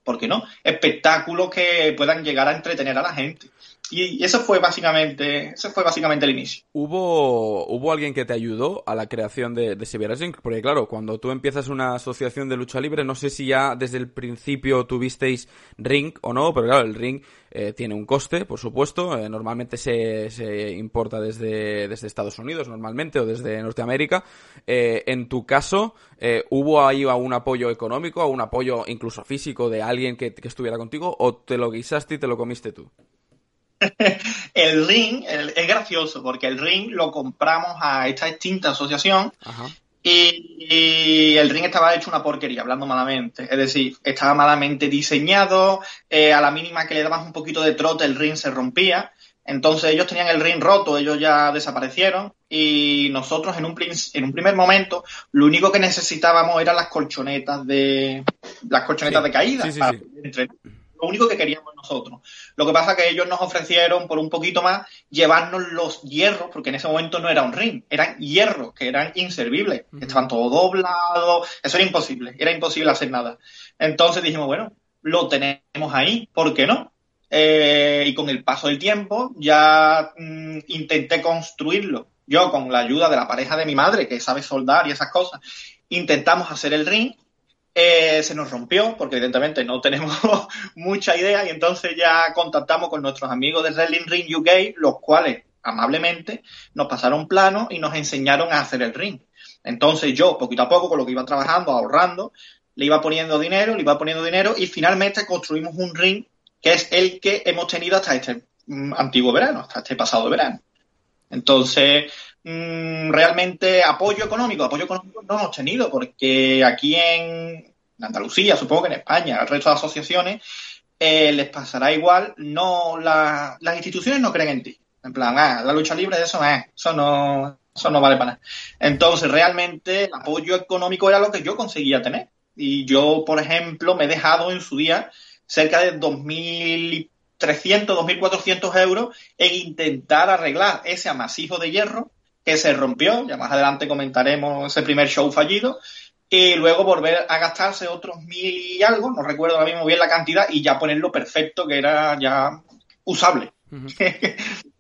¿por qué no? Espectáculos que puedan llegar a entretener a la gente. Y eso fue básicamente, eso fue básicamente el inicio. ¿Hubo, ¿Hubo alguien que te ayudó a la creación de, de Sevilla Wrestling? Porque claro, cuando tú empiezas una asociación de lucha libre, no sé si ya desde el principio tuvisteis ring o no, pero claro, el ring eh, tiene un coste, por supuesto. Eh, normalmente se, se importa desde, desde Estados Unidos, normalmente, o desde Norteamérica. Eh, en tu caso, ¿hubo ahí un apoyo económico, un apoyo incluso físico de alguien que, que estuviera contigo, o te lo guisaste y te lo comiste tú? [laughs] el ring es gracioso porque el ring lo compramos a esta extinta asociación y, el ring estaba hecho una porquería, hablando malamente. Es decir, estaba malamente diseñado, eh, a la mínima que le dabas un poquito de trote el ring se rompía. Entonces ellos tenían el ring roto, ellos ya desaparecieron y nosotros en un, en un primer momento lo único que necesitábamos eran las colchonetas de las colchonetas de caída lo único que queríamos nosotros. Lo que pasa es que ellos nos ofrecieron por un poquito más llevarnos los hierros, porque en ese momento no era un ring, eran hierros que eran inservibles, estaban todos doblados, eso era imposible, era imposible hacer nada. Entonces dijimos, bueno, lo tenemos ahí, ¿por qué no? Eh, y con el paso del tiempo ya mm, intenté construirlo. Yo con la ayuda de la pareja de mi madre, que sabe soldar y esas cosas, intentamos hacer el ring eh, se nos rompió porque evidentemente no tenemos [laughs] mucha idea y entonces ya contactamos con nuestros amigos de Wrestling Ring UK, los cuales amablemente nos pasaron plano y nos enseñaron a hacer el ring. Entonces yo, poquito a poco, con lo que iba trabajando, ahorrando, le iba poniendo dinero, le iba poniendo dinero y finalmente construimos un ring que es el que hemos tenido hasta este mm, antiguo verano, hasta este pasado verano. Entonces, Mm, realmente apoyo económico, apoyo económico no hemos tenido, porque aquí en Andalucía, supongo que en España, el resto de asociaciones, eh, les pasará igual, no las instituciones no creen en ti. En plan, ah, la lucha libre, eso, eh, eso no, eso no vale para nada. Entonces, realmente, el apoyo económico era lo que yo conseguía tener. Y yo, por ejemplo, me he dejado en su día cerca de 2.300, 2.400 euros en intentar arreglar ese amasijo de hierro que se rompió, ya más adelante comentaremos ese primer show fallido, y luego volver a gastarse otros mil y algo, no recuerdo ahora mismo bien la cantidad, y ya ponerlo perfecto, que era ya usable.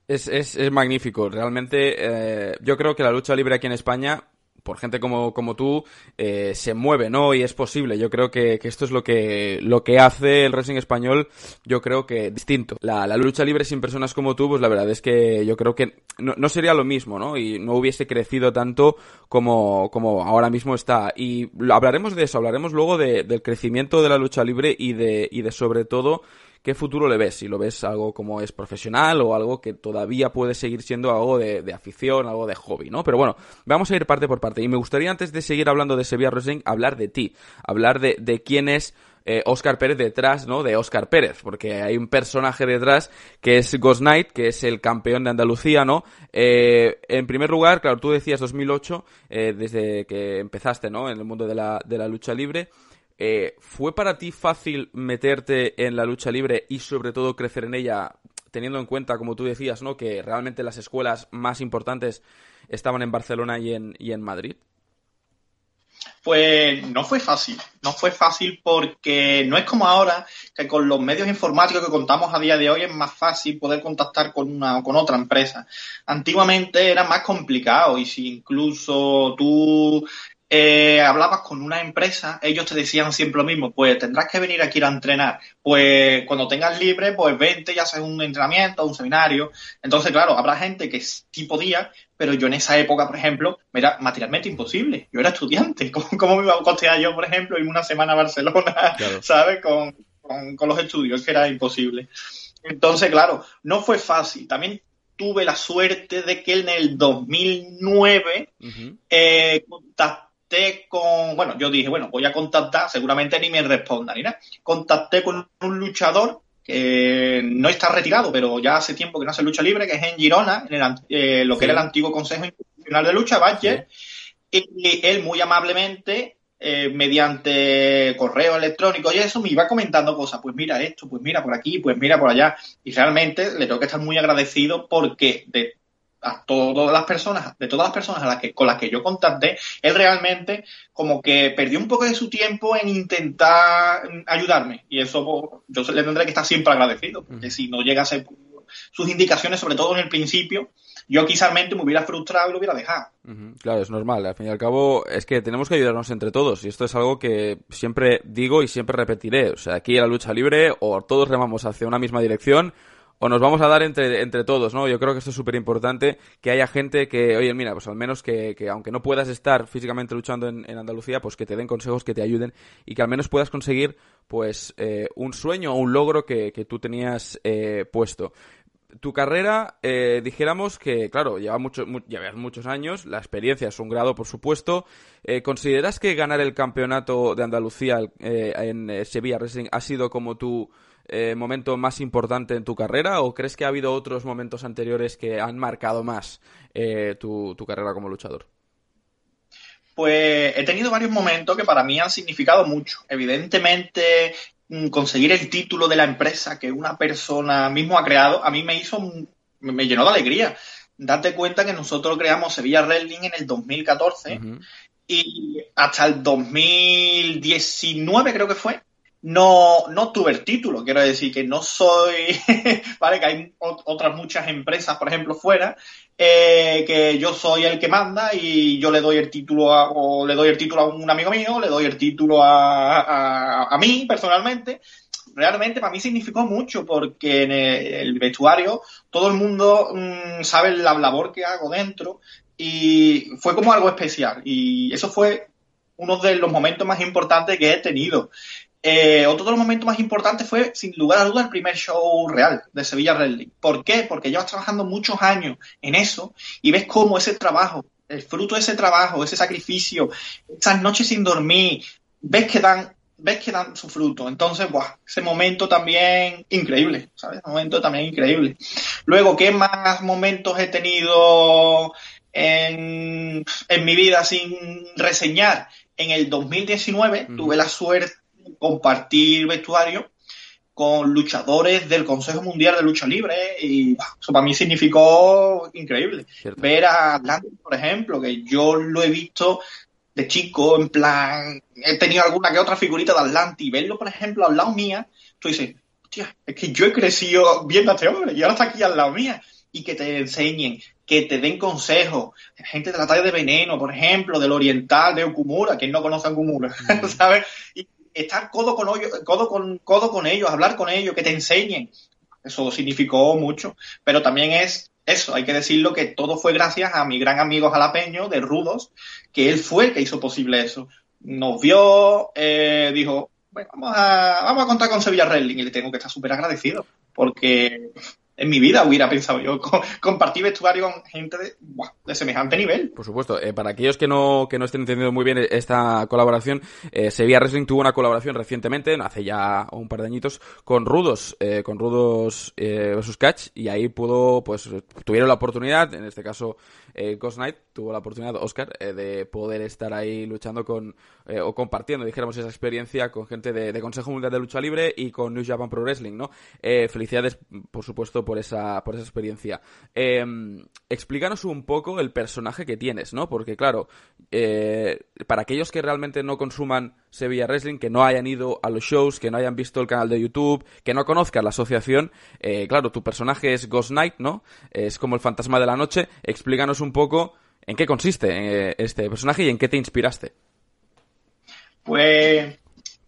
es, es, es, magnífico, realmente eh, yo creo que la lucha libre aquí en España por gente como, como tú, eh, se mueve, ¿no? Y es posible. Yo creo que, que, esto es lo que, lo que hace el wrestling español, yo creo que distinto. La, la, lucha libre sin personas como tú, pues la verdad es que yo creo que no, no sería lo mismo, ¿no? Y no hubiese crecido tanto como, como ahora mismo está. Y hablaremos de eso, hablaremos luego de, del crecimiento de la lucha libre y de, y de sobre todo ¿qué futuro le ves? Si lo ves algo como es profesional o algo que todavía puede seguir siendo algo de, afición, algo de hobby, ¿no? Pero bueno, vamos a ir parte por parte. Y me gustaría antes de seguir hablando de Sevilla Wrestling, hablar de ti, hablar de, quién es Oscar eh, Pérez detrás, ¿no? De Oscar Pérez, porque hay un personaje detrás que es Ghost Knight, que es el campeón de Andalucía, ¿no? Eh, en primer lugar, claro, tú decías 2008, eh, desde que empezaste, ¿no? En el mundo de la, de la lucha libre. Eh, ¿Fue para ti fácil meterte en la lucha libre y sobre todo crecer en ella, teniendo en cuenta, como tú decías, ¿no? que realmente las escuelas más importantes estaban en Barcelona y en, y en Madrid? Pues no fue fácil, no fue fácil porque no es como ahora que con los medios informáticos que contamos a día de hoy es más fácil poder contactar con una o con otra empresa. Antiguamente era más complicado y si incluso tú eh, hablabas con una empresa, ellos te decían siempre lo mismo, pues tendrás que venir aquí a entrenar, pues cuando tengas libre, pues vente y haces un entrenamiento, un seminario. Entonces, claro, habrá gente que sí podía, pero yo en esa época, por ejemplo, era materialmente imposible. Yo era estudiante. [laughs] ¿Cómo, me iba a costear yo, por ejemplo, irme una semana a Barcelona, [laughs] ¿sabes? Con, con, los estudios, que era imposible. Entonces, claro, no fue fácil. También tuve la suerte de que en el 2009 eh, con, bueno, yo dije, bueno, voy a contactar, seguramente ni me respondan, ni nada. Contacté con un luchador que no está retirado, pero ya hace tiempo que no hace lucha libre, que es en Girona, en eh, lo que era el antiguo Consejo Internacional de Lucha, Badger, y él muy amablemente eh, mediante correo electrónico y eso me iba comentando cosas, pues mira esto, pues mira por aquí, pues mira por allá. Y realmente le tengo que estar muy agradecido porque de a todas las personas, de todas las personas a las que, con las que yo contacté, él realmente como que perdió un poco de su tiempo en intentar ayudarme. Y eso pues, yo le tendré que estar siempre agradecido, porque si no llegase sus indicaciones, sobre todo en el principio, yo quizás me hubiera frustrado y lo hubiera dejado. Claro, es normal. Al fin y al cabo, es que tenemos que ayudarnos entre todos. Y esto es algo que siempre digo y siempre repetiré. O sea, aquí en la lucha libre, o todos remamos hacia una misma dirección, o nos vamos a dar entre, entre todos, ¿no? Yo creo que esto es súper importante, que haya gente que, oye, mira, pues al menos que, que aunque no puedas estar físicamente luchando en, en, Andalucía, pues que te den consejos, que te ayuden y que al menos puedas conseguir, pues, eh, un sueño o un logro que, que tú tenías eh, puesto. Tu carrera, eh, dijéramos que, claro, lleva mucho, llevas muchos años, la experiencia es un grado, por supuesto. Eh, ¿Consideras que ganar el campeonato de Andalucía eh, en Sevilla Wrestling ha sido como tu eh, momento más importante en tu carrera o crees que ha habido otros momentos anteriores que han marcado más eh, tu, carrera como luchador? Pues he tenido varios momentos que para mí han significado mucho. Evidentemente, mm, conseguir el título de la empresa que una persona mismo ha creado, a mí me hizo, me llenó de alegría. Date cuenta que nosotros creamos Sevilla Wrestling en el 2014 y hasta el 2019 creo que fue, no, no tuve el título. Quiero decir que no soy, [laughs] vale, que hay otras muchas empresas, por ejemplo, fuera, eh, que yo soy el que manda y yo le doy el título a, o le doy el título a un amigo mío, le doy el título a, a, mí personalmente. Realmente para mí significó mucho porque en el vestuario todo el mundo mm, sabe la labor que hago dentro y fue como algo especial y eso fue uno de los momentos más importantes que he tenido. Eh, otro de los momentos más importantes fue, sin lugar a dudas, el primer show real de Sevilla Wrestling. ¿Por qué? Porque llevas trabajando muchos años en eso y ves cómo ese trabajo, el fruto de ese trabajo, ese sacrificio, esas noches sin dormir, ves que dan ves que dan su fruto. Entonces, buah, ese momento también increíble, ¿sabes? Momento también increíble. Luego, ¿qué más momentos he tenido en, en mi vida sin reseñar? En el 2019 tuve la suerte compartir vestuario con luchadores del Consejo Mundial de Lucha Libre y eso para mí significó increíble. Ver a Atlantis, por ejemplo, que yo lo he visto de chico, en plan, he tenido alguna que otra figurita de Atlantis y verlo, por ejemplo, al lado mía, tú dices, hostia, es que yo he crecido viendo a este hombre y ahora está aquí al lado mía y que te enseñen, que te den consejos. Gente de la talla de Veneno, por ejemplo, del Oriental, de Okumura, quien no conoce a Okumura, mm. [laughs] ¿sabes? Y estar codo con, ellos, hablar con ellos, que te enseñen. Eso significó mucho. Pero también es eso, hay que decirlo que todo fue gracias a mi gran amigo jalapeño de Rudos, que él fue el que hizo posible eso. Nos vio, eh, dijo, bueno, vamos a, vamos a contar con Sevilla Wrestling y le tengo que estar súper agradecido, porque en mi vida hubiera pensado yo [laughs] compartir vestuario con gente de, semejante nivel. Por supuesto, eh, para aquellos que no, que no estén entendiendo muy bien esta colaboración, eh, Sevilla Wrestling tuvo una colaboración recientemente, hace ya un par de añitos, con Rudos, eh, con Rudos eh, vs Catch, y ahí pudo, pues, tuvieron la oportunidad, en este caso eh, Ghost Knight, tuvo la oportunidad, Oscar, eh, de poder estar ahí luchando con, eh, o compartiendo, dijéramos, esa experiencia con gente de, Consejo Mundial de Lucha Libre y con New Japan Pro Wrestling, ¿no? felicidades, por supuesto, por esa, por esa experiencia. Em, explícanos un poco el personaje que tienes, ¿no? Porque, claro, para aquellos que realmente no consuman Sevilla Wrestling, que no hayan ido a los shows, que no hayan visto el canal de YouTube, que no conozcan la asociación, claro, tu personaje es Ghost Knight, ¿no? Es como el fantasma de la noche. Explícanos un poco en qué consiste eh, este personaje y en qué te inspiraste. Pues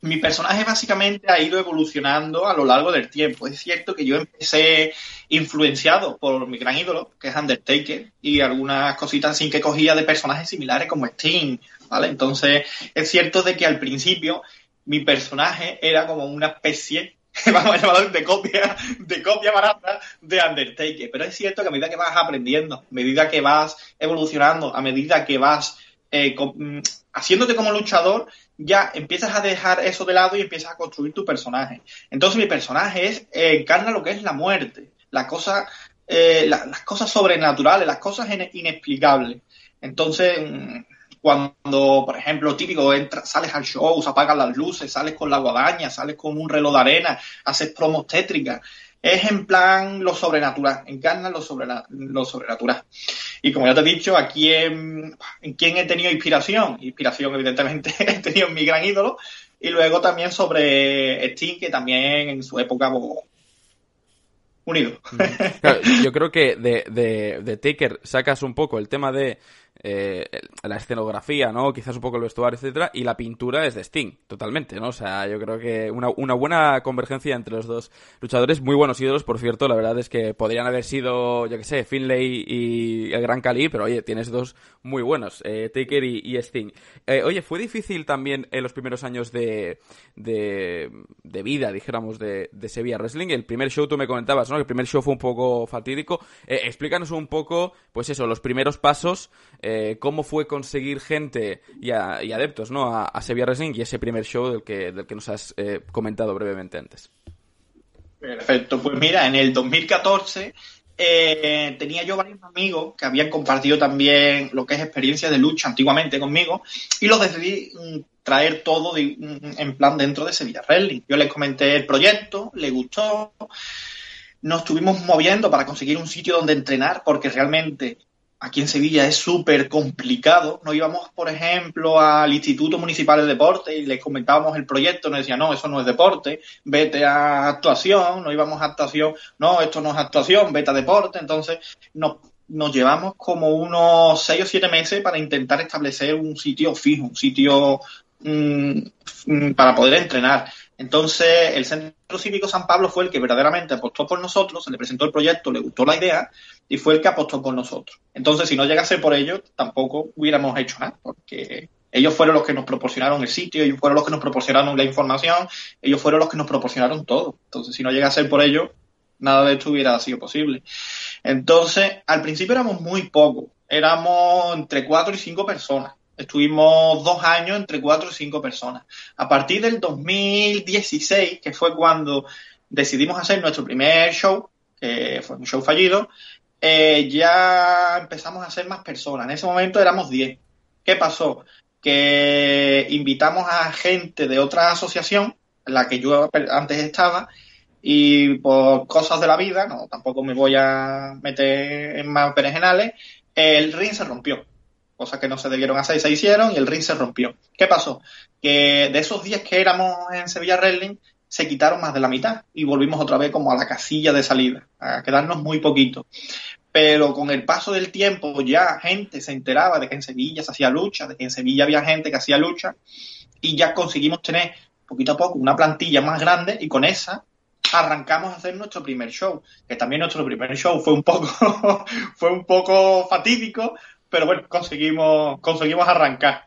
mi personaje básicamente ha ido evolucionando a lo largo del tiempo. Es cierto que yo empecé influenciado por mi gran ídolo, que es Undertaker, y algunas cositas sin que cogía de personajes similares como Sting, ¿vale? Entonces, es cierto de que al principio mi personaje era como una especie [laughs] vamos a llamarlo de copia, de copia barata de Undertaker. Pero es cierto que a medida que vas aprendiendo, a medida que vas evolucionando, a medida que vas eh, mm, haciéndote como luchador, ya empiezas a dejar eso de lado y empiezas a construir tu personaje. Entonces mi personaje es, eh, encarna lo que es la muerte, la cosa, eh, las cosas sobrenaturales, las cosas inexplicables. Entonces, mm, cuando, por ejemplo, típico, entras, sales al show, se apagan las luces, sales con la guadaña, sales con un reloj de arena, haces promos tétricas. Es en plan lo sobrenatural, encarna lo, lo sobrenatural. Y como ya te he dicho, aquí en, en quién he tenido inspiración. Inspiración, evidentemente, [laughs] he tenido en mi gran ídolo. Y luego también sobre Sting, que también en su época unido. yo creo que de, de, de Taker sacas un poco el tema de eh, la escenografía, ¿no? Quizás un poco el vestuario, etcétera, y la pintura es de Sting, totalmente, ¿no? O sea, yo creo que una, una buena convergencia entre los dos luchadores, muy buenos ídolos, por cierto, la verdad es que podrían haber sido, yo que sé, Finlay y el Gran Cali, pero oye, tienes dos muy buenos, eh, Taker y, Sting. Eh, oye, fue difícil también en los primeros años de, de, de vida, dijéramos, de, de Sevilla Wrestling. El primer show tú me comentabas, ¿no? El primer show fue un poco fatídico. Eh, explícanos un poco, pues eso, los primeros pasos. Cómo fue conseguir gente y, adeptos ¿no? a, Sevilla Wrestling y ese primer show del que, del que nos has eh, comentado brevemente antes. Perfecto, pues mira, en el 2014 eh, tenía yo varios amigos que habían compartido también lo que es experiencia de lucha antiguamente conmigo y los decidí mm, traer todo mm, en plan dentro de Sevilla Wrestling. Yo les comenté el proyecto, les gustó, nos estuvimos moviendo para conseguir un sitio donde entrenar porque realmente aquí en Sevilla es súper complicado. No íbamos, por ejemplo, al Instituto Municipal de Deporte y les comentábamos el proyecto, nos decían, no, eso no es deporte, vete a actuación, no íbamos a actuación, no, esto no es actuación, vete a deporte. Entonces nos, nos llevamos como unos seis o siete meses para intentar establecer un sitio fijo, un sitio mm, mm, para poder entrenar. Entonces, el Centro Cívico San Pablo fue el que verdaderamente apostó por nosotros, se le presentó el proyecto, le gustó la idea y fue el que apostó por nosotros. Entonces, si no llegase por ellos, tampoco hubiéramos hecho nada, porque ellos fueron los que nos proporcionaron el sitio, ellos fueron los que nos proporcionaron la información, ellos fueron los que nos proporcionaron todo. Entonces, si no llegase por ellos, nada de esto hubiera sido posible. Entonces, al principio éramos muy pocos, éramos entre cuatro y cinco personas. Estuvimos dos años entre cuatro y cinco personas. A partir del 2016, que fue cuando decidimos hacer nuestro primer show, que fue un show fallido, eh, ya empezamos a ser más personas. En ese momento éramos diez. ¿Qué pasó? Que invitamos a gente de otra asociación, en la que yo antes estaba, y por cosas de la vida, no, tampoco me voy a meter en más perengenales, el ring se rompió cosas que no se debieron hacer y se hicieron y el ring se rompió. ¿Qué pasó? Que de esos días que éramos en Sevilla Wrestling se quitaron más de la mitad y volvimos otra vez como a la casilla de salida, a quedarnos muy poquito. Pero con el paso del tiempo ya gente se enteraba de que en Sevilla se hacía lucha, de que en Sevilla había gente que hacía lucha y ya conseguimos tener poquito a poco una plantilla más grande y con esa arrancamos a hacer nuestro primer show, que también nuestro primer show fue un poco [laughs] fue un poco fatídico pero bueno, conseguimos, conseguimos arrancar.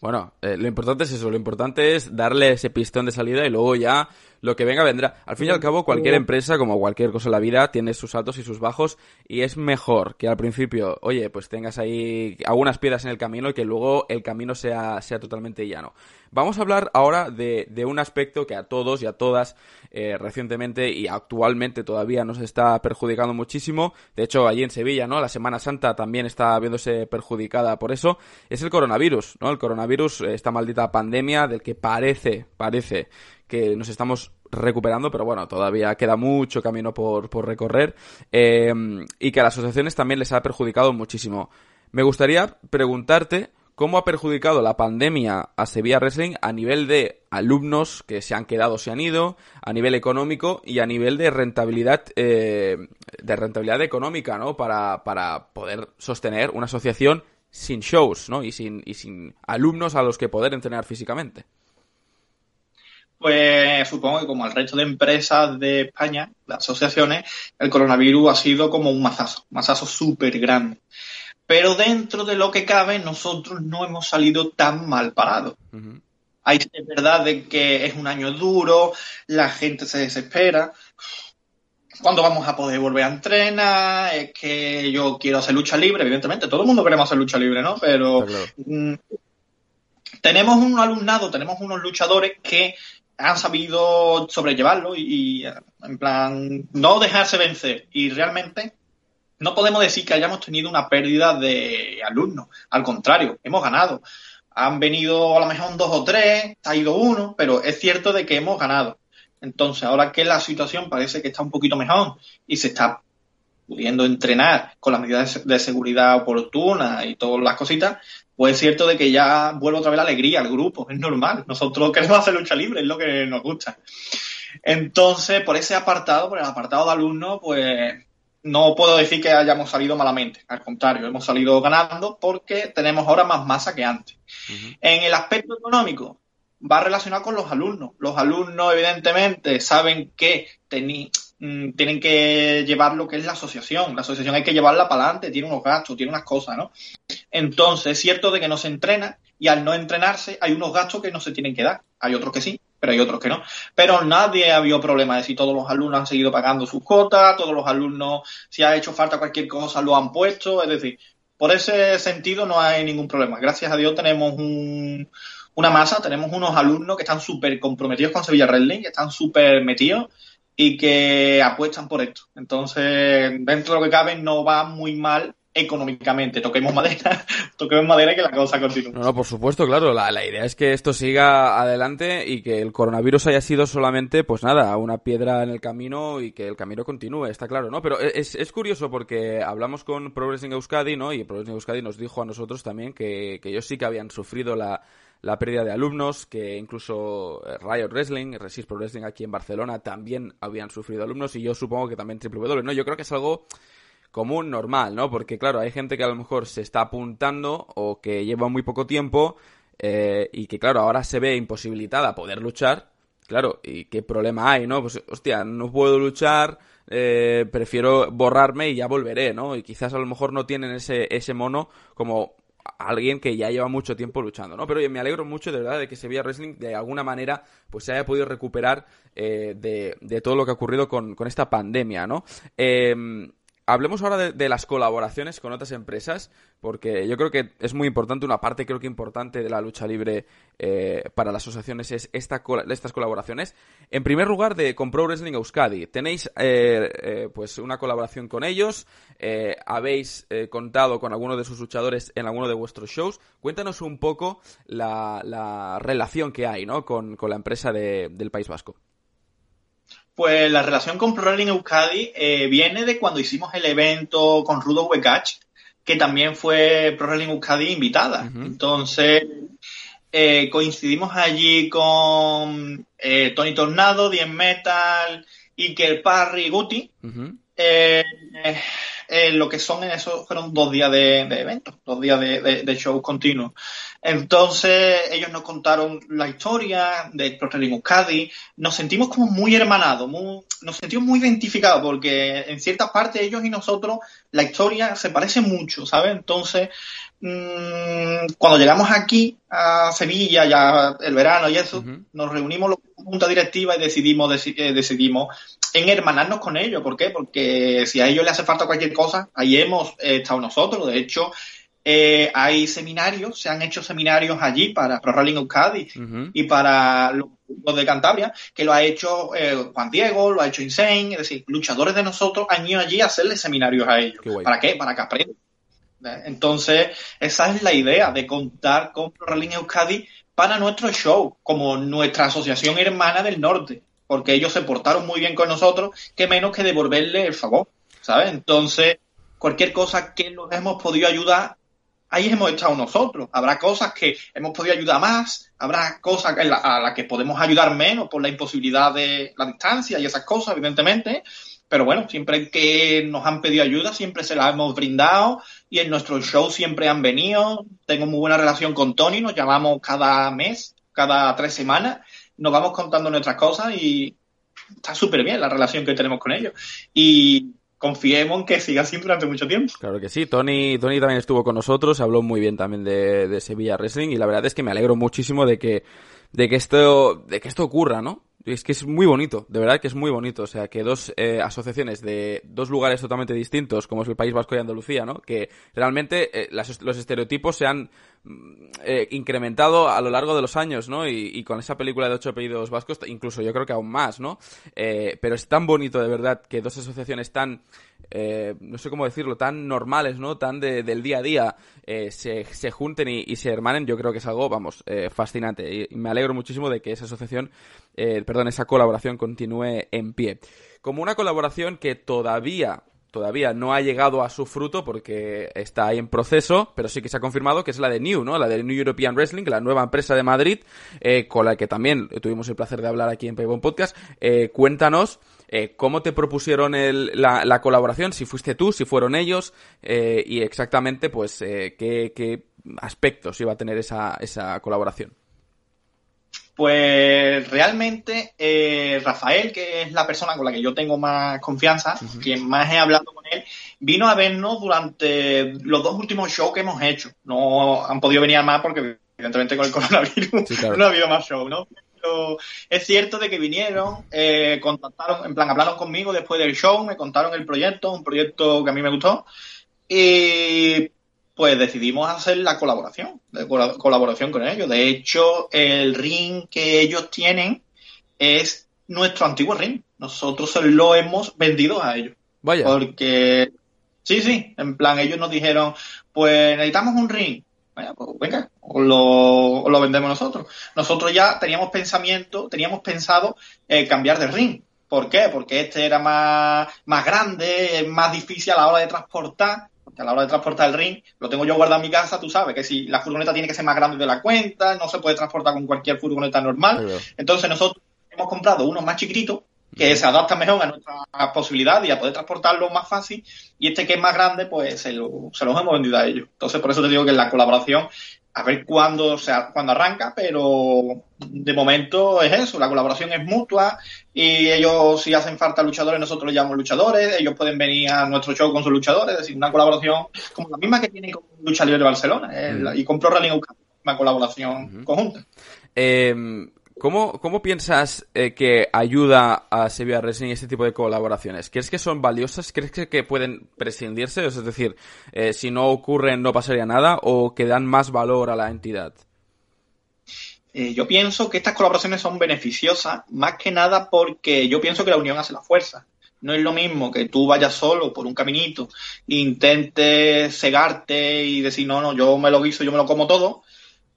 Bueno, eh, lo importante es eso, lo importante es darle ese pistón de salida y luego ya lo que venga vendrá. Al fin y al cabo, cualquier empresa, como cualquier cosa en la vida, tiene sus altos y sus bajos y es mejor que al principio, oye, pues tengas ahí algunas piedras en el camino y que luego el camino sea, sea totalmente llano. Vamos a hablar ahora de, de un aspecto que a todos y a todas eh, recientemente y actualmente todavía nos está perjudicando muchísimo. De hecho, allí en Sevilla, ¿no? La Semana Santa también está viéndose perjudicada por eso. Es el coronavirus, ¿no? El coronavirus, esta maldita pandemia del que parece, parece que nos estamos recuperando, pero bueno, todavía queda mucho camino por, por recorrer eh, y que a las asociaciones también les ha perjudicado muchísimo. Me gustaría preguntarte cómo ha perjudicado la pandemia a Sevilla Wrestling a nivel de alumnos que se han quedado, se han ido, a nivel económico y a nivel de rentabilidad, eh, de rentabilidad económica, ¿no? Para, para poder sostener una asociación sin shows, ¿no? Y sin, y sin alumnos a los que poder entrenar físicamente. Pues supongo que como el resto de empresas de España, las asociaciones, el coronavirus ha sido como un mazazo, un mazazo súper grande. Pero dentro de lo que cabe, nosotros no hemos salido tan mal parados. Hay es verdad de que es un año duro, la gente se desespera. ¿Cuándo vamos a poder volver a entrenar? Es que yo quiero hacer lucha libre, evidentemente. Todo el mundo queremos hacer lucha libre, ¿no? Pero mm, tenemos un alumnado, tenemos unos luchadores que han sabido sobrellevarlo y, y, en plan, no dejarse vencer. Y realmente no podemos decir que hayamos tenido una pérdida de alumnos. Al contrario, hemos ganado. Han venido a lo mejor dos o tres, ha ido uno, pero es cierto de que hemos ganado. Entonces, ahora que la situación parece que está un poquito mejor y se está pudiendo entrenar con las medidas de seguridad oportunas y todas las cositas, pues es cierto de que ya vuelve otra vez la alegría al grupo, es normal. Nosotros queremos hacer lucha libre, es lo que nos gusta. Entonces, por ese apartado, por el apartado de alumnos, pues no puedo decir que hayamos salido malamente, al contrario, hemos salido ganando porque tenemos ahora más masa que antes. En el aspecto económico, va relacionado con los alumnos. Los alumnos, evidentemente, saben que mm, tienen que llevar lo que es la asociación. La asociación hay que llevarla para adelante, tiene unos gastos, tiene unas cosas, ¿no? Entonces, es cierto de que no se entrena y al no entrenarse hay unos gastos que no se tienen que dar. Hay otros que sí, pero hay otros que no. Pero nadie ha habido problema de si todos los alumnos han seguido pagando sus cuotas, todos los alumnos, si ha hecho falta cualquier cosa, lo han puesto. Es decir, por ese sentido no hay ningún problema. Gracias a Dios tenemos un, una masa, tenemos unos alumnos que están súper comprometidos con Sevilla Wrestling, que están súper metidos y que apuestan por esto. Entonces, dentro de lo que cabe, no va muy mal económicamente. Toquemos madera, [laughs] toquemos madera y que la cosa continúe. No, no, por supuesto, claro. La, la, idea es que esto siga adelante y que el coronavirus haya sido solamente, pues nada, una piedra en el camino y que el camino continúe, está claro, ¿no? Pero es, es curioso porque hablamos con Progressing Euskadi, ¿no? Y Progressing Euskadi nos dijo a nosotros también que, que ellos sí que habían sufrido la la pérdida de alumnos, que incluso eh, Riot Wrestling, Resist Pro Wrestling aquí en Barcelona también habían sufrido alumnos y yo supongo que también W, ¿no? Yo creo que es algo común, normal, ¿no? Porque claro, hay gente que a lo mejor se está apuntando o que lleva muy poco tiempo eh, y que claro, ahora se ve imposibilitada a poder luchar, claro, y qué problema hay, ¿no? Pues hostia, no puedo luchar, eh, prefiero borrarme y ya volveré, ¿no? Y quizás a lo mejor no tienen ese, ese mono como alguien que ya lleva mucho tiempo luchando, ¿no? Pero me alegro mucho de verdad de que Sevilla Wrestling de alguna manera pues se haya podido recuperar eh, de, de, todo lo que ha ocurrido con, con esta pandemia, ¿no? Eh, hablemos ahora de, las colaboraciones con otras empresas, porque yo creo que es muy importante, una parte creo que importante de la lucha libre eh, para las asociaciones es esta, estas colaboraciones. En primer lugar, de con Pro Wrestling Euskadi. Tenéis eh, eh, pues una colaboración con ellos, eh, habéis eh, contado con alguno de sus luchadores en alguno de vuestros shows. Cuéntanos un poco la, la relación que hay ¿no? con, con la empresa de, del País Vasco. Pues la relación con Pro Wrestling Euskadi eh, viene de cuando hicimos el evento con Rudo Wekach, que también fue Pro Wrestling Euskadi invitada. Uh -huh. Entonces, eh, coincidimos allí con eh, Tony Tornado, Dien Metal, Iker Parry, Guti. Uh -huh. Eh, lo que son en eso fueron dos días de, de eventos, dos días de, de, de shows continuos. Entonces, ellos nos contaron la historia de Pro Wrestling Euskadi. Nos sentimos como muy hermanados, muy, nos sentimos muy identificados, porque en ciertas partes ellos y nosotros, la historia se parece mucho, ¿sabes? Entonces, mmm, cuando llegamos aquí a Sevilla, ya el verano y eso, uh -huh. nos reunimos los junta directiva y decidimos, eh, decidimos en hermanarnos con ellos. ¿Por qué? Porque si a ellos les hace falta cualquier cosa, ahí hemos eh, estado nosotros. De hecho, eh, hay seminarios, se han hecho seminarios allí para Pro Rally Euskadi y para los, de Cantabria, que lo ha hecho Juan Diego, lo ha hecho Insane, es decir, luchadores de nosotros han ido allí a hacerle seminarios a ellos. ¿Para qué? Para que aprendan. Entonces, esa es la idea de contar con Pro Rally Euskadi para nuestro show, como nuestra asociación hermana del norte, porque ellos se portaron muy bien con nosotros, que menos que devolverle el favor, ¿sabes? Entonces, cualquier cosa que nos hemos podido ayudar, ahí hemos estado nosotros. Habrá cosas que hemos podido ayudar más, habrá cosas a las que podemos ayudar menos por la imposibilidad de la distancia y esas cosas, evidentemente, pero bueno, siempre que nos han pedido ayuda, siempre se la hemos brindado y en nuestro show siempre han venido. Tengo muy buena relación con Tony, nos llamamos cada mes, cada tres semanas, nos vamos contando nuestras cosas y está súper bien la relación que tenemos con ellos. Y confiemos en que siga así durante mucho tiempo. Claro que sí, Tony, Tony también estuvo con nosotros, habló muy bien también de, de Sevilla Wrestling y la verdad es que me alegro muchísimo de que, de que esto, de que esto ocurra, ¿no? Es que es muy bonito, de verdad que es muy bonito. O sea, que dos eh, asociaciones de dos lugares totalmente distintos, como es el País Vasco y Andalucía, ¿no? Que realmente eh, los estereotipos se han eh, incrementado a lo largo de los años, ¿no? Y, con esa película de ocho apellidos vascos, incluso yo creo que aún más, ¿no? pero es tan bonito, de verdad, que dos asociaciones tan eh, no sé cómo decirlo, tan normales, ¿no? Tan de, del día a día, eh, se, se, junten y, se hermanen, yo creo que es algo, vamos, eh, fascinante. Y me alegro muchísimo de que esa asociación, perdón, esa colaboración continúe en pie. Como una colaboración que todavía todavía no ha llegado a su fruto porque está ahí en proceso, pero sí que se ha confirmado que es la de New, ¿no? La de New European Wrestling, la nueva empresa de Madrid, con la que también tuvimos el placer de hablar aquí en Paybon Podcast. cuéntanos eh, ¿Cómo te propusieron la, colaboración? Si fuiste tú, si fueron ellos, eh, y exactamente, pues, eh, qué, aspectos iba a tener esa, esa colaboración. Pues realmente Rafael, que es la persona con la que yo tengo más confianza, quien más he hablado con él, vino a vernos durante los dos últimos shows que hemos hecho. No han podido venir más porque evidentemente con el [laughs] coronavirus no ha habido más shows, ¿no? es cierto de que vinieron, eh, contactaron, en plan, hablaron conmigo después del show, me contaron el proyecto, un proyecto que a mí me gustó, y pues decidimos hacer la colaboración, colaboración con ellos. De hecho, el ring que ellos tienen es nuestro antiguo ring. Nosotros lo hemos vendido a ellos. Vaya. Porque, sí, sí, en plan, ellos nos dijeron, pues necesitamos un ring pues venga, o lo, vendemos nosotros. Nosotros ya teníamos pensamiento, teníamos pensado eh, cambiar de ring. ¿Por qué? Porque este era más, más grande, más difícil a la hora de transportar. A la hora de transportar el ring, lo tengo yo guardado en mi casa, tú sabes que si la furgoneta tiene que ser más grande de la cuenta, no se puede transportar con cualquier furgoneta normal. Entonces nosotros hemos comprado uno más chiquitito, que se adapta mejor a nuestras posibilidades y a poder transportarlo más fácil. Y este que es más grande, pues se, lo, se los hemos vendido a ellos. Entonces, por eso te digo que la colaboración, a ver cuándo, sea, cuándo arranca, pero de momento es eso, la colaboración es mutua y ellos si hacen falta luchadores, nosotros los llamamos luchadores, ellos pueden venir a nuestro show con sus luchadores, es decir, una colaboración como la misma que tienen con Lucha Libre de Barcelona y con Pro Rally una colaboración conjunta. Eh, ¿Cómo, cómo piensas eh, que ayuda a Sevilla Wrestling este tipo de colaboraciones? ¿Crees que son valiosas? ¿Crees que, pueden prescindirse? Es decir, eh, si no ocurren no pasaría nada o que dan más valor a la entidad? Eh, yo pienso que estas colaboraciones son beneficiosas más que nada porque yo pienso que la unión hace la fuerza. No es lo mismo que tú vayas solo por un caminito, intentes cegarte y decir, no, no, yo me lo guiso, yo me lo como todo,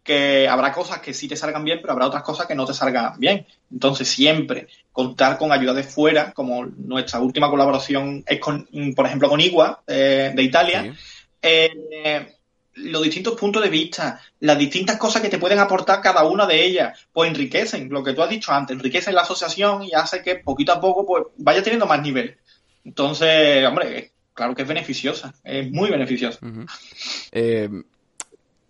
que habrá cosas que sí te salgan bien, pero habrá otras cosas que no te salgan bien. Entonces, siempre contar con ayuda de fuera, como nuestra última colaboración es con, por ejemplo, con Igua de Italia, eh, los distintos puntos de vista, las distintas cosas que te pueden aportar cada una de ellas, pues enriquecen, lo que tú has dicho antes, enriquecen la asociación y hace que poquito a poco pues vaya teniendo más nivel. Entonces, hombre, claro que es beneficiosa, es muy beneficiosa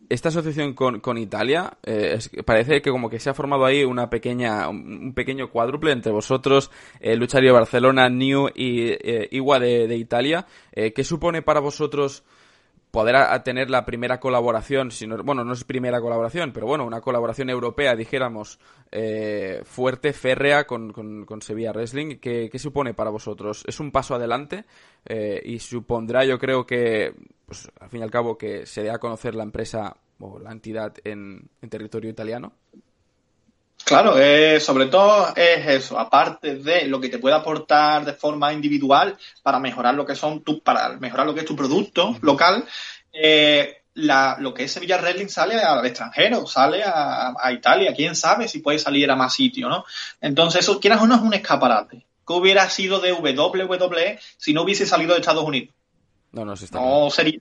esta asociación con, con Italia, eh, parece que como que se ha formado ahí una pequeña, un pequeño cuádruple entre vosotros, eh, Luchario Barcelona, New y eh, Igua de, Italia. ¿Qué supone para vosotros poder a, tener la primera colaboración, sino, bueno, no es primera colaboración, pero bueno, una colaboración europea, dijéramos, eh, fuerte, férrea con, con, Sevilla Wrestling. ¿Qué, ¿Qué, supone para vosotros? ¿Es un paso adelante? Eh, y supondrá, yo creo que, pues, al fin y al cabo, que se dé a conocer la empresa o la entidad en, en territorio italiano. Claro, eh, sobre todo es eso, aparte de lo que te puede aportar de forma individual para mejorar lo que son tu, para mejorar lo que es tu producto local, eh, la, lo que es Sevilla Wrestling sale al extranjero, sale a, Italia, quién sabe si puede salir a más sitios, ¿no? Entonces, eso, quieras o no, es un escaparate. ¿Qué hubiera sido de WWE si no hubiese salido de Estados Unidos? No, no, está no sería,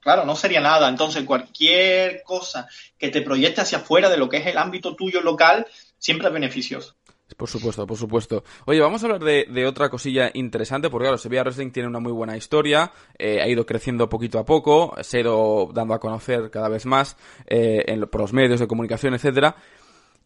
Claro, no sería nada. Entonces, cualquier cosa que te proyecte hacia afuera de lo que es el ámbito tuyo local, siempre es beneficioso. Por supuesto, por supuesto. Oye, vamos a hablar de, otra cosilla interesante, porque claro, Sevilla Wrestling tiene una muy buena historia, eh, ha ido creciendo poquito a poco, se ha ido dando a conocer cada vez más eh, en, por los medios de comunicación, etcétera,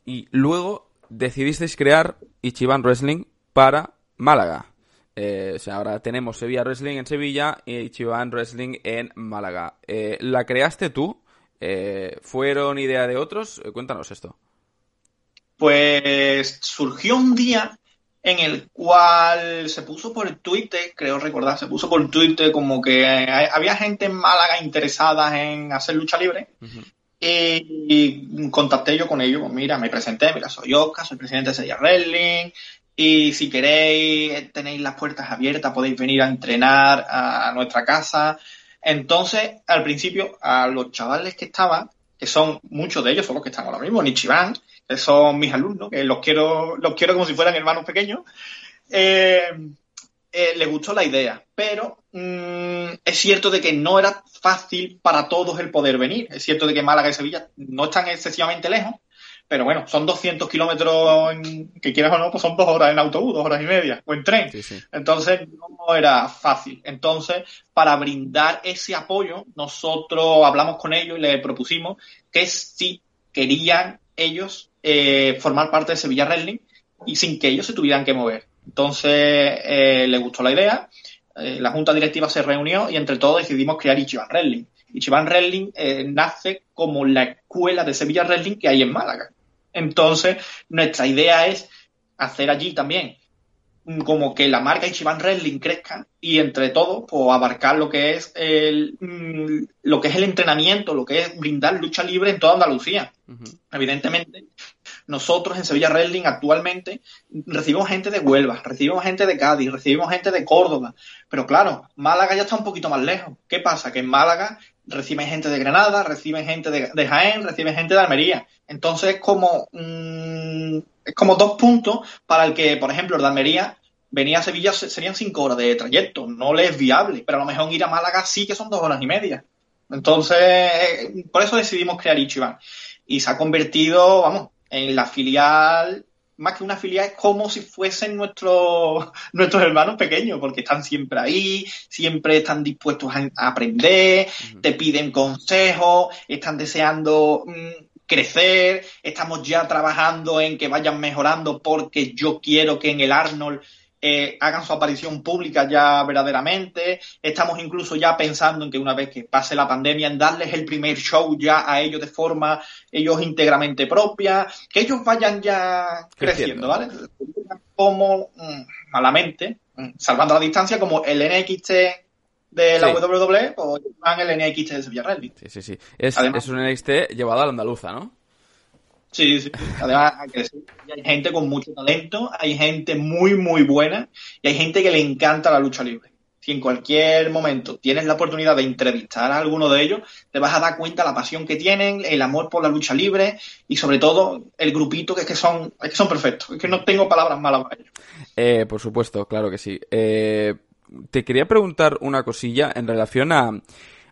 y luego decidisteis crear Ichiban Wrestling para Málaga. Eh, o sea, ahora tenemos Sevilla Wrestling en Sevilla y Chivan Wrestling en Málaga. Eh, ¿La creaste tú? Eh, ¿Fueron idea de otros? cuéntanos esto. Pues surgió un día en el cual se puso por Twitter, creo recordar, se puso por Twitter como que había gente en Málaga interesada en hacer lucha libre. y, contacté yo con ellos, pues mira, me presenté, mira, soy Oscar, soy presidente de Sevilla Wrestling, y si queréis, tenéis las puertas abiertas, podéis venir a entrenar a nuestra casa. Entonces, al principio, a los chavales que estaban, que son muchos de ellos, son los que están ahora mismo, Nichiban, que son mis alumnos, que los quiero, los quiero como si fueran hermanos pequeños, eh, eh, les gustó la idea. Pero mm, es cierto de que no era fácil para todos el poder venir. Es cierto de que Málaga y Sevilla no están excesivamente lejos, pero bueno, son 200 kilómetros, que quieras o no, pues son dos horas en autobús, dos horas y media, o en tren. Entonces, no era fácil. Entonces, para brindar ese apoyo, nosotros hablamos con ellos y les propusimos que si querían ellos eh, formar parte de Sevilla Wrestling y sin que ellos se tuvieran que mover. Entonces, eh, les gustó la idea, eh, la junta directiva se reunió y entre todos decidimos crear Ichiban Wrestling. Ichiban Wrestling nace como la escuela de Sevilla Wrestling que hay en Málaga. Entonces, nuestra idea es hacer allí también como que la marca Ichiban Wrestling crezca y entre todos pues, abarcar lo que es el mm, lo que es el entrenamiento, lo que es brindar lucha libre en toda Andalucía. Evidentemente, nosotros en Sevilla Wrestling actualmente recibimos gente de Huelva, recibimos gente de Cádiz, recibimos gente de Córdoba, pero claro, Málaga ya está un poquito más lejos. ¿Qué pasa? Que en Málaga reciben gente de Granada, reciben gente de, Jaén, reciben gente de Almería. Entonces es como, mm, es como dos puntos para el que, por ejemplo, el de Almería venía a Sevilla serían cinco horas de trayecto, no le es viable, pero a lo mejor ir a Málaga sí que son dos horas y media. Entonces, eh, por eso decidimos crear Ichiban. Y se ha convertido, vamos, en la filial más que una filial, es como si fuesen nuestros, [laughs] nuestros hermanos pequeños, porque están siempre ahí, siempre están dispuestos a, aprender, te piden consejos, están deseando mm, crecer, estamos ya trabajando en que vayan mejorando porque yo quiero que en el Arnold eh, hagan su aparición pública ya verdaderamente. Estamos incluso ya pensando en que una vez que pase la pandemia, en darles el primer show ya a ellos de forma ellos íntegramente propia, que ellos vayan ya creciendo, ¿vale? Como mm, malamente, mm, salvando la distancia, como el NXT de la WWE o el NXT de Sevilla Sí, sí, sí. Es, es un NXT llevado a la andaluza, ¿no? Sí, sí. Además, hay gente con mucho talento, hay gente muy, muy buena y hay gente que le encanta la lucha libre. Si en cualquier momento tienes la oportunidad de entrevistar a alguno de ellos, te vas a dar cuenta la pasión que tienen, el amor por la lucha libre y sobre todo el grupito que es que son, es que son perfectos. Es que no tengo palabras malas para ellos. Eh, por supuesto, claro que sí. Eh, te quería preguntar una cosilla en relación a,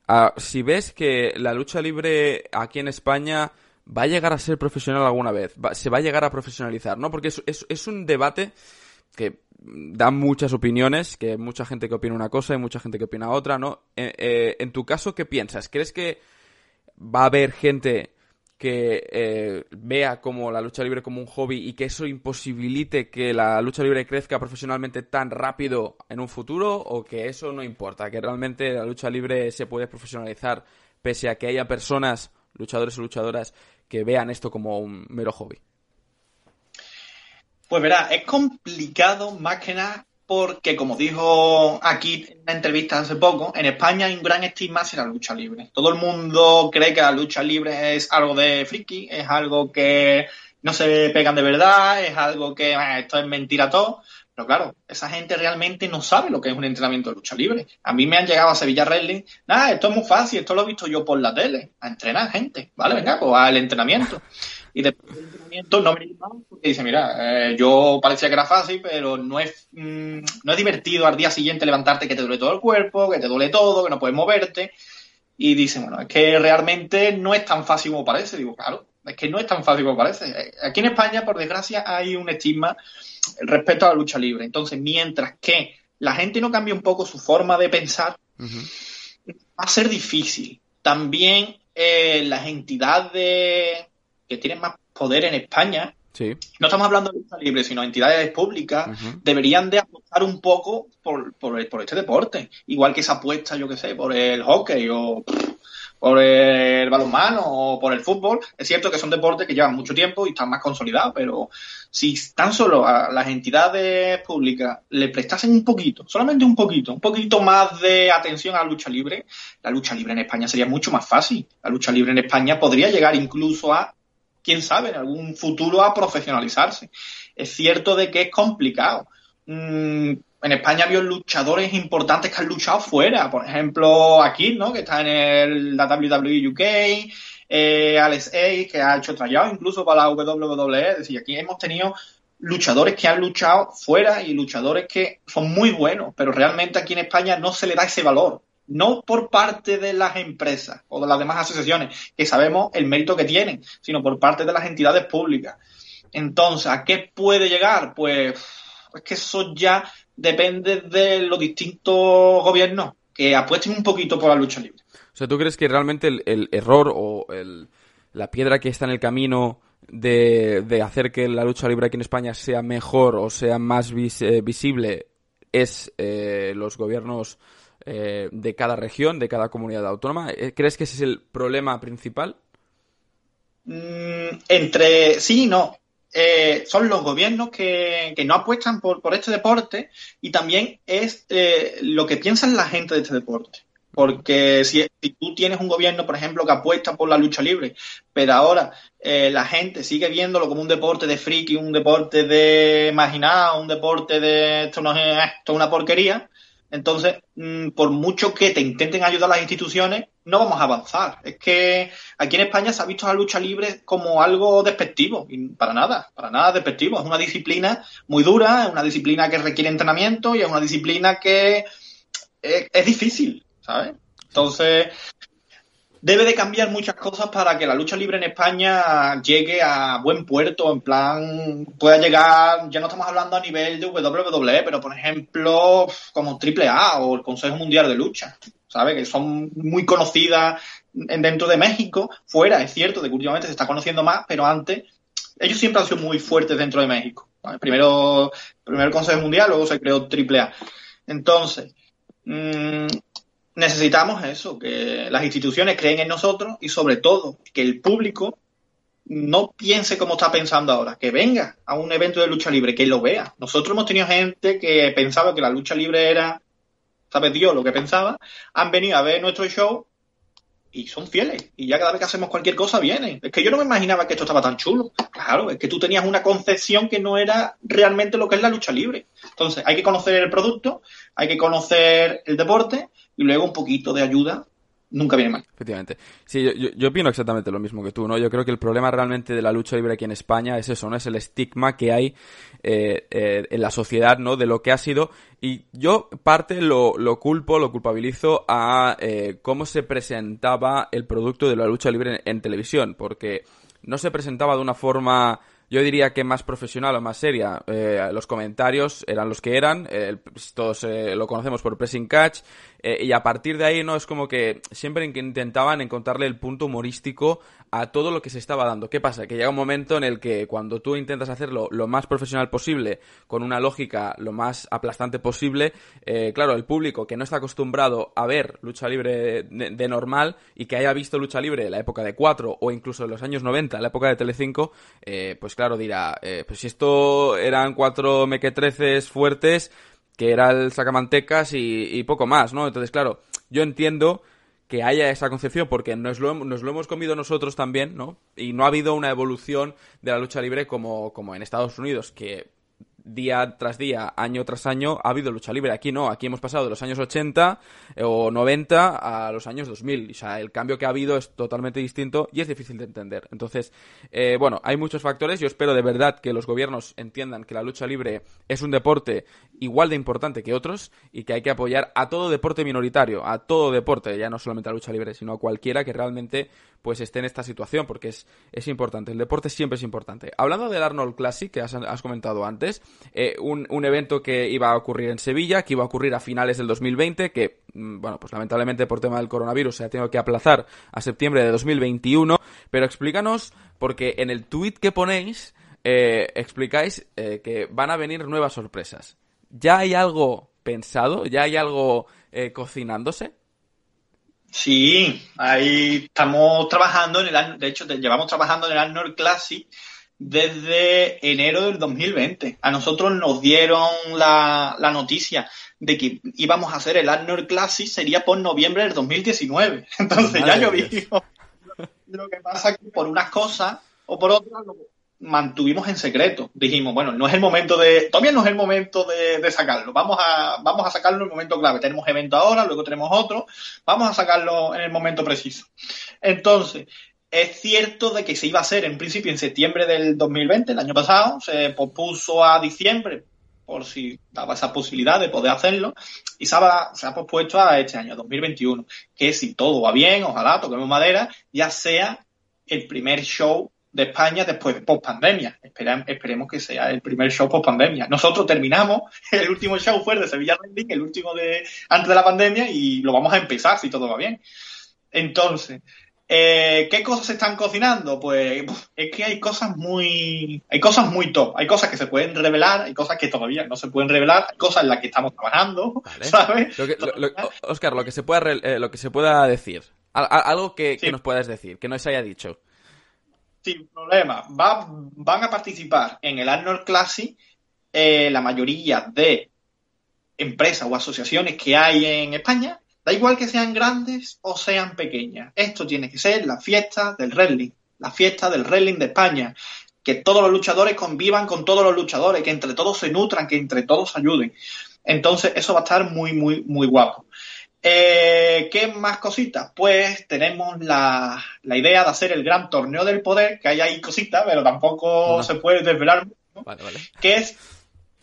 a si ves que la lucha libre aquí en España va a llegar a ser profesional alguna vez, se va a llegar a profesionalizar, ¿no? Porque es, es, un debate que da muchas opiniones, que hay mucha gente que opina una cosa y mucha gente que opina otra, ¿no? Eh, eh, en tu caso, ¿qué piensas? ¿Crees que va a haber gente que eh, vea como la lucha libre como un hobby y que eso imposibilite que la lucha libre crezca profesionalmente tan rápido en un futuro o que eso no importa, que realmente la lucha libre se puede profesionalizar pese a que haya personas, luchadores o luchadoras, que vean esto como un mero hobby. Pues verá, es complicado más que nada porque, como dijo aquí en una entrevista hace poco, en España hay un gran estigma hacia la lucha libre. Todo el mundo cree que la lucha libre es algo de friki, es algo que no se pegan de verdad, es algo que esto es mentira todo. Pero claro, esa gente realmente no sabe lo que es un entrenamiento de lucha libre. A mí me han llegado a Sevilla Wrestling, nada, esto es muy fácil, esto lo he visto yo por la tele, a entrenar gente, ¿vale? Venga, pues al entrenamiento. Y después del entrenamiento no me porque dice, mira, eh, yo parecía que era fácil, pero no es, mm, no es divertido al día siguiente levantarte que te duele todo el cuerpo, que te duele todo, que no puedes moverte. Y dice, bueno, es que realmente no es tan fácil como parece. Digo, claro, es que no es tan fácil como parece. Aquí en España, por desgracia, hay un estigma respecto a la lucha libre. Entonces, mientras que la gente no cambie un poco su forma de pensar, va a ser difícil. También eh, las entidades que tienen más poder en España, no estamos hablando de lucha libre, sino entidades públicas, deberían de apostar un poco por, por, por, este deporte. Igual que se apuesta, yo qué sé, por el hockey o por el balonmano o por el fútbol. Es cierto que son deportes que llevan mucho tiempo y están más consolidados, pero si tan solo a las entidades públicas le prestasen un poquito, solamente un poquito, un poquito más de atención a la lucha libre, la lucha libre en España sería mucho más fácil. La lucha libre en España podría llegar incluso a, quién sabe, en algún futuro a profesionalizarse. Es cierto de que es complicado. Mm, en España había luchadores importantes que han luchado fuera. Por ejemplo, aquí, ¿no? Que está en el, la WWE UK, eh, Alex A, que ha hecho trayado incluso para la WWE. Es decir, aquí hemos tenido luchadores que han luchado fuera y luchadores que son muy buenos, pero realmente aquí en España no se le da ese valor. No por parte de las empresas o de las demás asociaciones, que sabemos el mérito que tienen, sino por parte de las entidades públicas. Entonces, ¿a qué puede llegar? Pues es que eso ya depende de los distintos gobiernos que apuesten un poquito por la lucha libre. O sea, ¿tú crees que realmente el, error o la piedra que está en el camino de, hacer que la lucha libre aquí en España sea mejor o sea más eh, visible es eh, los gobiernos eh, de cada región, de cada comunidad autónoma? ¿Crees que ese es el problema principal? Mm, entre sí y no. Eh, son los gobiernos que, no apuestan por, por, este deporte y también es eh, lo que piensan la gente de este deporte. Porque si, tú tienes un gobierno, por ejemplo, que apuesta por la lucha libre, pero ahora eh, la gente sigue viéndolo como un deporte de friki, un deporte de imaginado, un deporte de esto no es, esto es una porquería, entonces, mm, por mucho que te intenten ayudar las instituciones, no vamos a avanzar. Es que aquí en España se ha visto la lucha libre como algo despectivo, y para nada, para nada despectivo. Es una disciplina muy dura, es una disciplina que requiere entrenamiento y es una disciplina que es, es difícil, ¿sabes? Entonces, debe de cambiar muchas cosas para que la lucha libre en España llegue a buen puerto, en plan, pueda llegar, ya no estamos hablando a nivel de WWE, pero por ejemplo, como AAA o el Consejo Mundial de Lucha, ¿sabes? Que son muy conocidas dentro de México, fuera, es cierto, de que últimamente se está conociendo más, pero antes, ellos siempre han sido muy fuertes dentro de México. Primero, primero el Consejo Mundial, luego se creó AAA. Entonces, mmm, necesitamos eso, que las instituciones creen en nosotros y sobre todo que el público no piense como está pensando ahora, que venga a un evento de lucha libre, que lo vea. Nosotros hemos tenido gente que pensaba que la lucha libre era, ¿sabes Dios lo que pensaba? Han venido a ver nuestro show y son fieles. Y ya cada vez que hacemos cualquier cosa vienen. Es que yo no me imaginaba que esto estaba tan chulo. Claro, es que tú tenías una concepción que no era realmente lo que es la lucha libre. Entonces, hay que conocer el producto, hay que conocer el deporte y luego un poquito de ayuda nunca viene mal. Efectivamente. Sí, yo, yo, opino exactamente lo mismo que tú, ¿no? Yo creo que el problema realmente de la lucha libre aquí en España es eso, ¿no? Es el estigma que hay eh, eh, en la sociedad, ¿no? De lo que ha sido. Y yo parte lo, lo culpo, lo culpabilizo a eh, cómo se presentaba el producto de la lucha libre en televisión, porque no se presentaba de una forma yo diría que más profesional o más seria. Eh, los comentarios eran los que eran, eh, todos eh, lo conocemos por Pressing Catch, Eh, y a partir de ahí, ¿no? Es como que siempre intentaban encontrarle el punto humorístico a todo lo que se estaba dando. ¿Qué pasa? Que llega un momento en el que cuando tú intentas hacerlo lo más profesional posible, con una lógica lo más aplastante posible, eh, claro, el público que no está acostumbrado a ver lucha libre de, normal y que haya visto lucha libre en la época de 4 o incluso en los años 90, en la época de Telecinco, eh, pues claro, dirá, eh, pues si esto eran cuatro mequetreces fuertes, que era el sacamantecas y, y poco más, ¿no? Entonces, claro, yo entiendo que haya esa concepción, porque nos lo, nos lo hemos comido nosotros también, ¿no? Y no ha habido una evolución de la lucha libre como, como en Estados Unidos, que día tras día, año tras año, ha habido lucha libre. Aquí no, aquí hemos pasado de los años 80 eh, o 90 a los años 2000. O sea, el cambio que ha habido es totalmente distinto y es difícil de entender. Entonces, eh, bueno, hay muchos factores. Yo espero de verdad que los gobiernos entiendan que la lucha libre es un deporte igual de importante que otros y que hay que apoyar a todo deporte minoritario, a todo deporte, ya no solamente a lucha libre, sino a cualquiera que realmente pues esté en esta situación, porque es, es importante. El deporte siempre es importante. Hablando del Arnold Classic, que has, has comentado antes, eh, un, un, evento que iba a ocurrir en Sevilla, que iba a ocurrir a finales del 2020, que, mm, bueno, pues lamentablemente por tema del coronavirus se ha tenido que aplazar a septiembre de 2021, pero explícanos, porque en el tweet que ponéis, eh, explicáis eh, que van a venir nuevas sorpresas. ¿Ya hay algo pensado? ¿Ya hay algo cocinándose? Sí, ahí estamos trabajando en el de hecho llevamos trabajando en el Arnold Classic desde enero del 2020. A nosotros nos dieron la, la noticia de que íbamos a hacer el Arnold Classic sería por noviembre del 2019. [laughs] Entonces ya llovimos. [laughs] Lo que pasa es que por unas cosas o por otras mantuvimos en secreto. Dijimos, bueno, no es el momento de, todavía no es el momento de, sacarlo. Vamos a, vamos a sacarlo en el momento clave. Tenemos evento ahora, luego tenemos otro. Vamos a sacarlo en el momento preciso. Entonces, es cierto de que se iba a hacer en principio en septiembre del 2020, el año pasado, se pospuso a diciembre por si daba esa posibilidad de poder hacerlo y se ha, se ha pospuesto a este año, 2021, que si todo va bien, ojalá toquemos madera, ya sea el primer show de España después de post pandemia. esperemos que sea el primer show post pandemia. Nosotros terminamos, [laughs] el último show fue de Sevilla Rending, el último de antes de la pandemia, y lo vamos a empezar si todo va bien. Entonces, eh, ¿qué cosas se están cocinando? Pues es que hay cosas muy, hay cosas muy top, hay cosas que se pueden revelar, hay cosas que todavía no se pueden revelar, hay cosas en las que estamos trabajando, [laughs] ¿sabes? Oscar, lo que se pueda, eh, lo que se pueda decir, algo que, que nos puedas decir, que no se haya dicho sin problema. van a participar en el Arnold Classic eh, la mayoría de empresas o asociaciones que hay en España, da igual que sean grandes o sean pequeñas. Esto tiene que ser la fiesta del wrestling, la fiesta del wrestling de España. Que todos los luchadores convivan con todos los luchadores, que entre todos se nutran, que entre todos ayuden. Entonces, eso va a estar muy, muy, muy guapo. Eh, ¿Qué más cositas? Pues tenemos la, la, idea de hacer el gran torneo del poder, que hay ahí cositas, pero tampoco se puede desvelar mucho, que es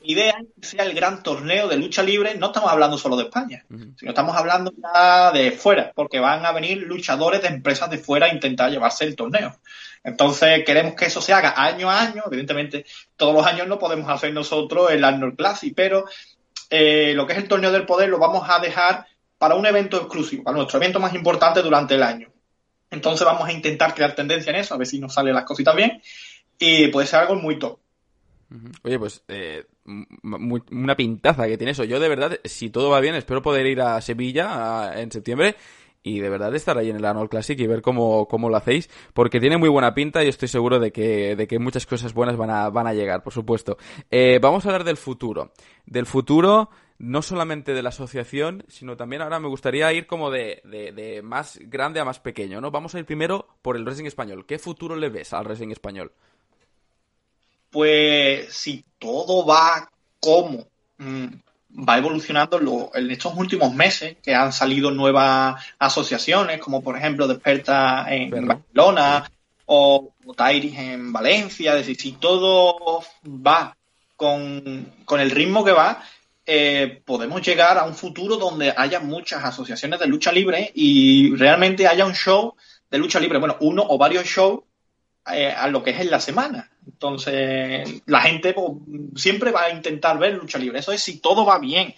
idea que sea el gran torneo de lucha libre, no estamos hablando solo de España, sino estamos hablando ya de fuera, porque van a venir luchadores de empresas de fuera a intentar llevarse el torneo. Entonces queremos que eso se haga año a año, evidentemente todos los años no podemos hacer nosotros el Arnold Classic, pero eh, lo que es el torneo del poder lo vamos a dejar para un evento exclusivo, para nuestro evento más importante durante el año. Entonces vamos a intentar crear tendencia en eso, a ver si nos salen las cositas bien. Y puede ser algo muy top. Oye, pues eh, una pintaza que tiene eso. Yo de verdad, si todo va bien, espero poder ir a Sevilla en septiembre y de verdad estar ahí en el Arnold Classic y ver cómo, cómo lo hacéis, porque tiene muy buena pinta y estoy seguro de que, de que muchas cosas buenas van a, van a llegar, por supuesto. Eh, vamos a hablar del futuro. Del futuro no solamente de la asociación, sino también ahora me gustaría ir como de, de, más grande a más pequeño, ¿no? Vamos a ir primero por el wrestling español. ¿Qué futuro le ves al wrestling español? Pues si todo va como mm, va evolucionando en estos últimos meses, que han salido nuevas asociaciones, como por ejemplo Desperta en Barcelona o Tairis en Valencia, es decir, si todo va con, con el ritmo que va, eh, podemos llegar a un futuro donde haya muchas asociaciones de lucha libre y realmente haya un show de lucha libre, bueno, uno o varios shows eh, a lo que es en la semana. Entonces, la gente pues, siempre va a intentar ver lucha libre. Eso es si todo va bien.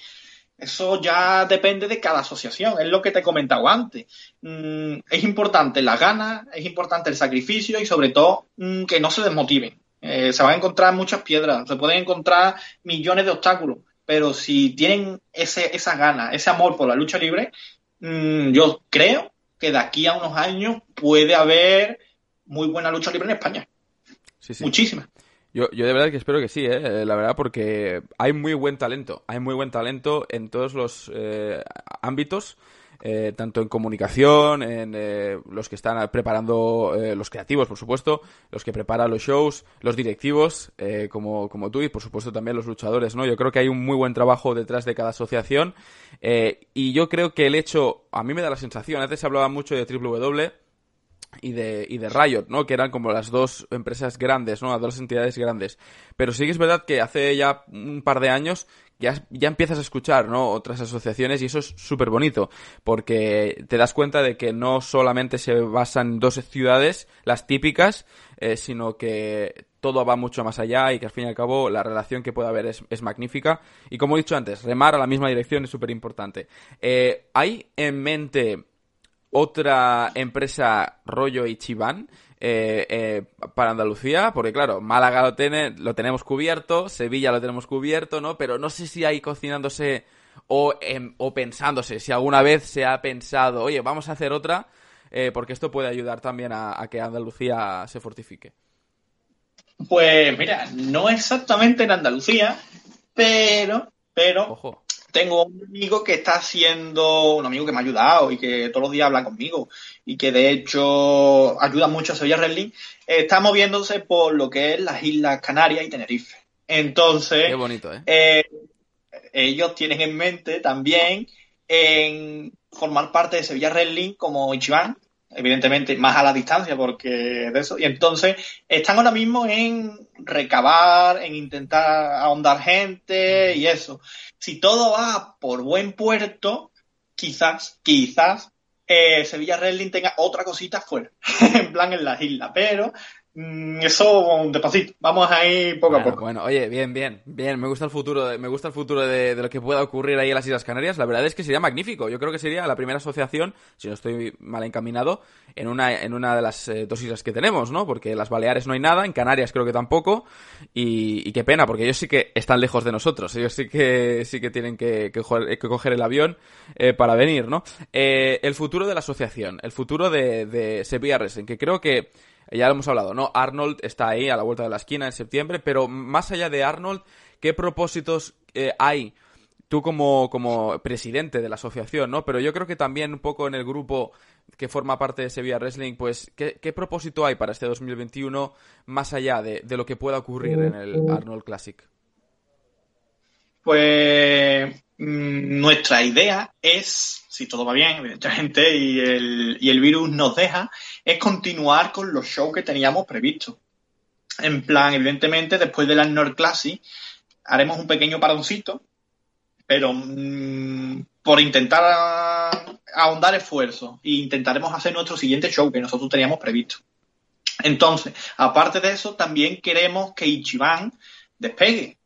Eso ya depende de cada asociación, es lo que te he comentado antes. Mm, es importante la ganas, es importante el sacrificio y sobre todo mm, que no se desmotiven. Eh, se van a encontrar muchas piedras, se pueden encontrar millones de obstáculos, pero si tienen ese, esa ganas, ese amor por la lucha libre, mm, yo creo que de aquí a unos años puede haber muy buena lucha libre en España. Sí, sí. Muchísima. Yo, yo de verdad que espero que sí, ¿eh? la verdad, porque hay muy buen talento, hay muy buen talento en todos los eh, ámbitos, eh, tanto en comunicación, en eh, los que están preparando, eh, los creativos, por supuesto, los que preparan los shows, los directivos, eh, como, como tú, y por supuesto también los luchadores, ¿no? Yo creo que hay un muy buen trabajo detrás de cada asociación, y yo creo que el hecho, a mí me da la sensación, antes se hablaba mucho de Triple W, y de, y de Riot, ¿no? Que eran como las dos empresas grandes, ¿no? Las dos entidades grandes. Pero sí que es verdad que hace ya un par de años ya, ya empiezas a escuchar, ¿no? Otras asociaciones y eso es súper bonito porque te das cuenta de que no solamente se basan dos ciudades, las típicas, eh, sino que todo va mucho más allá y que al fin y al cabo la relación que puede haber es, es magnífica. Y como he dicho antes, remar a la misma dirección es súper importante. Eh, ¿Hay en mente otra empresa rollo Ichiban eh, eh, para Andalucía, porque claro, Málaga lo, tiene, lo tenemos cubierto, Sevilla lo tenemos cubierto, ¿no? Pero no sé si hay cocinándose o, em, o pensándose, si alguna vez se ha pensado, oye, vamos a hacer otra, eh, porque esto puede ayudar también a, a que Andalucía se fortifique. Pues mira, no exactamente en Andalucía, pero, pero Ojo. Tengo un amigo que está haciendo, un amigo que me ha ayudado y que todos los días habla conmigo y que de hecho ayuda mucho a Sevilla Wrestling, está moviéndose por lo que es las Islas Canarias y Tenerife. Entonces, Qué bonito, ¿eh? eh, ellos tienen en mente también en formar parte de Sevilla Wrestling como Ichiban, evidentemente más a la distancia porque de eso, y entonces están ahora mismo en recabar, en intentar ahondar gente y eso. Si todo va por buen puerto, quizás, quizás eh, Sevilla Wrestling tenga otra cosita fuera, [laughs] en plan en las islas, pero eso despacito, vamos a ir poco bueno, a poco. Bueno, oye, bien, bien, bien. Me gusta el futuro, de, me gusta el futuro de, de, lo que pueda ocurrir ahí en las Islas Canarias. La verdad es que sería magnífico. Yo creo que sería la primera asociación, si no estoy mal encaminado, en una, en una de las eh, dos islas que tenemos, ¿no? Porque en las Baleares no hay nada, en Canarias creo que tampoco. Y, y, qué pena, porque ellos sí que están lejos de nosotros. Ellos sí que, sí que tienen que, que, que coger el avión eh, para venir, ¿no? Eh, el futuro de la asociación, el futuro de, de Sevilla Wrestling, que creo que ya lo hemos hablado, ¿no? Arnold está ahí a la vuelta de la esquina en septiembre, pero más allá de Arnold, ¿qué propósitos eh, hay? Tú como, como presidente de la asociación, ¿no? Pero yo creo que también un poco en el grupo que forma parte de Sevilla Wrestling, pues, ¿qué, qué propósito hay para este 2021 más allá de, de, lo que pueda ocurrir en el Arnold Classic? Pues nuestra idea es, si todo va bien, evidentemente, y el, y el virus nos deja, es continuar con los shows que teníamos previstos. En plan, evidentemente, después del Arnold Classic, haremos un pequeño paroncito, pero mmm, por intentar ahondar esfuerzos e intentaremos hacer nuestro siguiente show que nosotros teníamos previsto. Entonces, aparte de eso, también queremos que Ichiban despegue.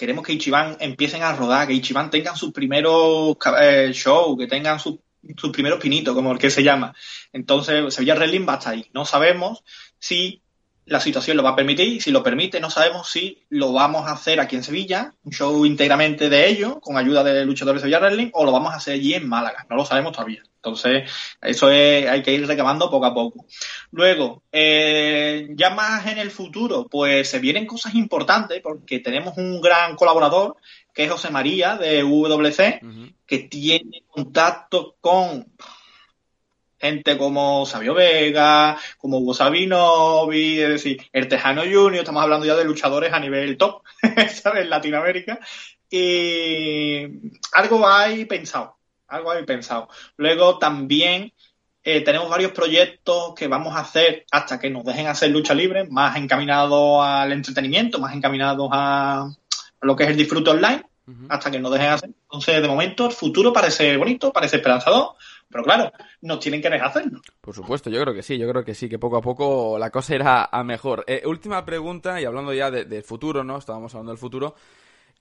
Queremos que Ichiban empiecen a rodar, que Ichiban tengan sus primeros eh, shows, que tengan sus, sus primeros pinitos, como el que se llama. Entonces, Sevilla Wrestling va a estar ahí. No sabemos si la situación lo va a permitir. Si lo permite, no sabemos si lo vamos a hacer aquí en Sevilla, un show íntegramente de ellos, con ayuda de luchadores de Sevilla Wrestling, o lo vamos a hacer allí en Málaga. No lo sabemos todavía. Entonces, eso es, hay que ir recabando poco a poco. Luego, eh, ya más en el futuro, pues se vienen cosas importantes porque tenemos un gran colaborador que es José María de WC, uh -huh. que tiene contacto con gente como Sabio Vega, como Hugo Sabinovi, es decir, el Tejano Junior, estamos hablando ya de luchadores a nivel top, [laughs] ¿sabes? En Latinoamérica. Y algo hay pensado, algo hay pensado. Luego también eh, tenemos varios proyectos que vamos a hacer hasta que nos dejen hacer lucha libre, más encaminados al entretenimiento, más encaminados a, a lo que es el disfrute online, uh -huh. hasta que nos dejen hacer. Entonces, de momento, el futuro parece bonito, parece esperanzador. Pero claro, nos tienen que dejar hacerlo. Por supuesto, yo creo que sí, yo creo que sí, que poco a poco la cosa irá a mejor. Eh, última pregunta, y hablando ya del de futuro, ¿no? Estábamos hablando del futuro.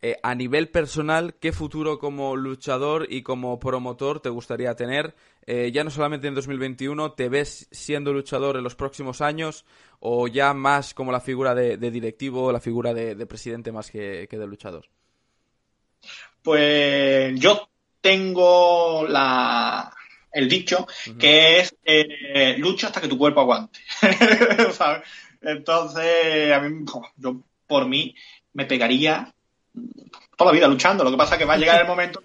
eh, a nivel personal, ¿qué futuro como luchador y como promotor te gustaría tener? Eh, ya no solamente en 2021, ¿te ves siendo luchador en los próximos años o ya más como la figura de, directivo, la figura de, presidente más que, de luchador? Pues yo tengo la, el dicho que es eh, lucha hasta que tu cuerpo aguante. [laughs] Entonces, a mí, yo por mí me pegaría toda la vida luchando. Lo que pasa es que va a llegar el [laughs] momento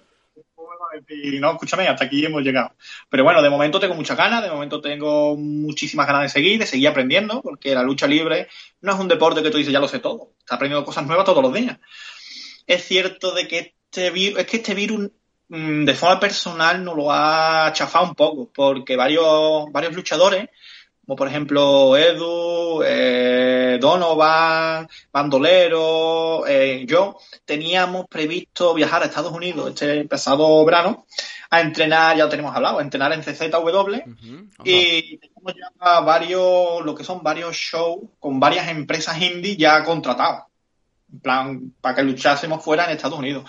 y no, escúchame, hasta aquí hemos llegado. Pero bueno, de momento tengo muchas ganas, de momento tengo muchísimas ganas de seguir, de seguir aprendiendo, porque la lucha libre no es un deporte que tú dices ya lo sé todo, estás aprendiendo cosas nuevas todos los días. Es cierto de que este virus, es que este virus de forma personal nos lo ha chafado un poco, porque varios, varios luchadores como por ejemplo Edu, eh, Donovan, Bandolero, eh, yo, teníamos previsto viajar a Estados Unidos este pasado verano a entrenar, ya lo tenemos hablado, a entrenar en CZW y tenemos ya varios, lo que son varios shows con varias empresas indie ya contratadas, plan, para que luchásemos fuera en Estados Unidos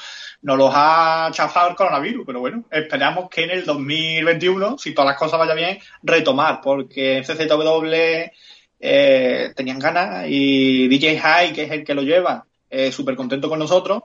nos los ha chafado el coronavirus, pero bueno, esperamos que en el 2021, si todas las cosas vayan bien, retomar, porque en CZW eh, tenían ganas y DJ High, que es el que lo lleva, eh, súper contento con nosotros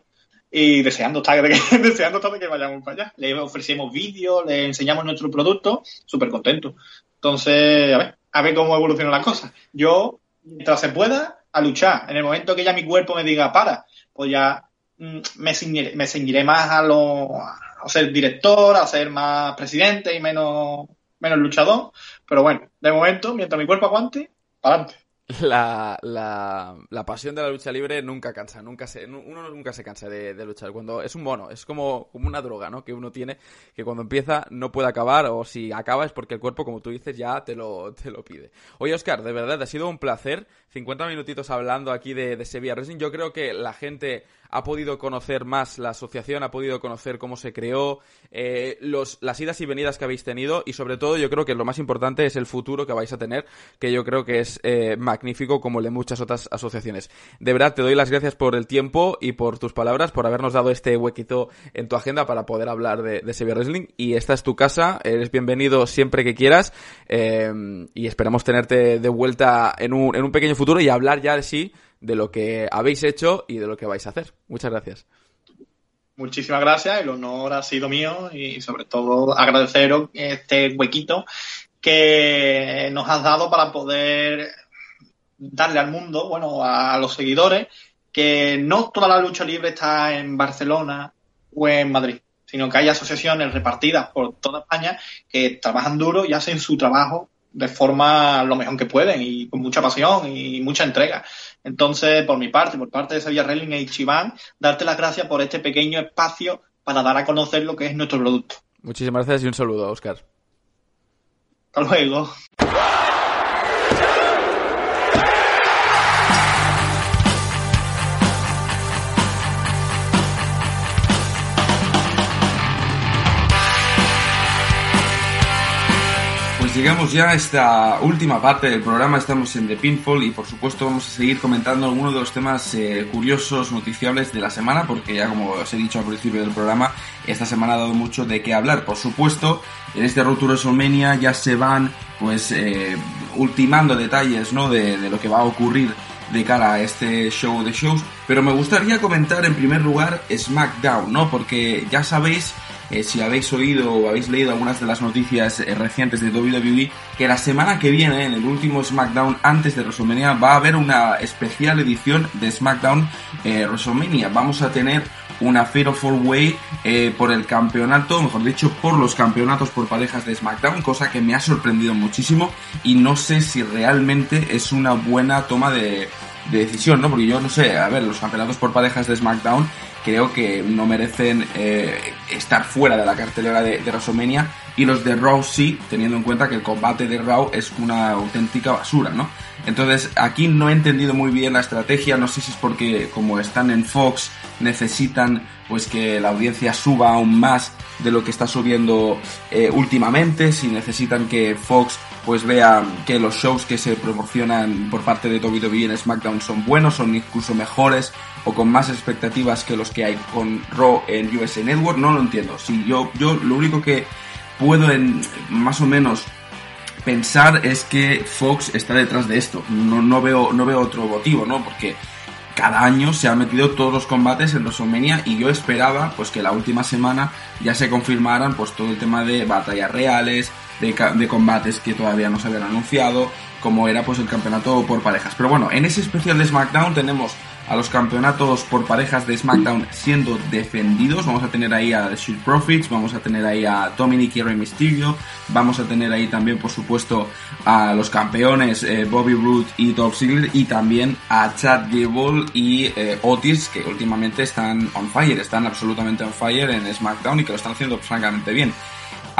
y deseando estar, [laughs] deseando estar de que vayamos para allá. Le ofrecemos vídeos, le enseñamos nuestro producto, súper contento. Entonces, a ver, a ver cómo evolucionan las cosas. Yo, mientras se pueda, a luchar. En el momento que ya mi cuerpo me diga para, pues ya Mm, me ceñiré, me más a, lo, a ser director, a ser más presidente y menos, menos luchador. Pero bueno, de momento, mientras mi cuerpo aguante, para adelante la, la, la, pasión de la lucha libre nunca cansa, nunca se, uno nunca se cansa de, luchar. Cuando es un mono, es como, como una droga, ¿no? Que uno tiene, que cuando empieza no puede acabar, o si acaba es porque el cuerpo, como tú dices, ya te lo, te lo pide. Oye, Oscar, de verdad, ha sido un placer. 50 minutitos hablando aquí de, de Sevilla Wrestling. Yo creo que la gente ha podido conocer más la asociación, ha podido conocer cómo se creó, eh, los, las idas y venidas que habéis tenido, y sobre todo yo creo que lo más importante es el futuro que vais a tener, que yo creo que es eh, magnífico como el de muchas otras asociaciones. De verdad, te doy las gracias por el tiempo y por tus palabras, por habernos dado este huequito en tu agenda para poder hablar de, de Wrestling. Y esta es tu casa, eres bienvenido siempre que quieras eh, y esperamos tenerte de vuelta en un, en un pequeño futuro y hablar ya de sí de lo que habéis hecho y de lo que vais a hacer. Muchas gracias. Muchísimas gracias, el honor ha sido mío y sobre todo agradeceros este huequito que nos has dado para poder darle al mundo, bueno, a los seguidores, que no toda la lucha libre está en Barcelona o en Madrid, sino que hay asociaciones repartidas por toda España que trabajan duro y hacen su trabajo de forma lo mejor que pueden y con mucha pasión y mucha entrega. Entonces, por mi parte, por parte de Sevilla Relling e Ichiban, darte las gracias por este pequeño espacio para dar a conocer lo que es nuestro producto. Muchísimas gracias y un saludo, Oscar. Hasta luego. Llegamos ya a esta última parte del programa, estamos en The Pinfall y por supuesto vamos a seguir comentando algunos de los temas eh, curiosos, noticiables de la semana, porque ya como os he dicho al principio del programa, esta semana ha dado mucho de qué hablar. Por supuesto, en este Road WrestleMania ya se van pues eh, ultimando detalles ¿no? de, de lo que va a ocurrir de cara a este show de shows, pero me gustaría comentar en primer lugar SmackDown, ¿no? Porque ya sabéis eh, si habéis oído o habéis leído algunas de las noticias eh, recientes de WWE, que la semana que viene, en el último SmackDown antes de WrestleMania, va a haber una especial edición de SmackDown eh, WrestleMania. Vamos a tener una Fatal Four Way por el campeonato, mejor dicho, por los campeonatos por parejas de SmackDown, cosa que me ha sorprendido muchísimo y no sé si realmente es una buena toma de, de decisión, ¿no? Porque yo no sé, a ver, los campeonatos por parejas de SmackDown creo que no merecen eh, estar fuera de la cartelera de, de WrestleMania. Y los de Raw sí, teniendo en cuenta que el combate de Raw es una auténtica basura, ¿no? Entonces aquí no he entendido muy bien la estrategia, no sé si es porque como están en Fox necesitan pues que la audiencia suba aún más de lo que está subiendo eh, últimamente, si necesitan que Fox pues vea que los shows que se proporcionan por parte de WWE en SmackDown son buenos, son incluso mejores o con más expectativas que los que hay con Raw en USA Network, no lo entiendo. Si yo, yo lo único que puedo en, más o menos pensar es que Fox está detrás de esto. No, no, veo, no veo otro motivo, ¿no? Porque cada año se han metido todos los combates en WrestleMania y yo esperaba pues que la última semana ya se confirmaran pues todo el tema de batallas reales, de, de combates que todavía no se habían anunciado, como era pues el campeonato por parejas. Pero bueno, en ese especial de SmackDown tenemos a los campeonatos por parejas de SmackDown siendo defendidos. Vamos a tener ahí a The Street Profits, vamos a tener ahí a Dominic y Rey Mysterio, vamos a tener ahí también, por supuesto, a los campeones eh, Bobby Roode y Dolph Ziggler y también a Chad Gable y eh, Otis, que últimamente están on fire, están absolutamente on fire en SmackDown y que lo están haciendo francamente bien.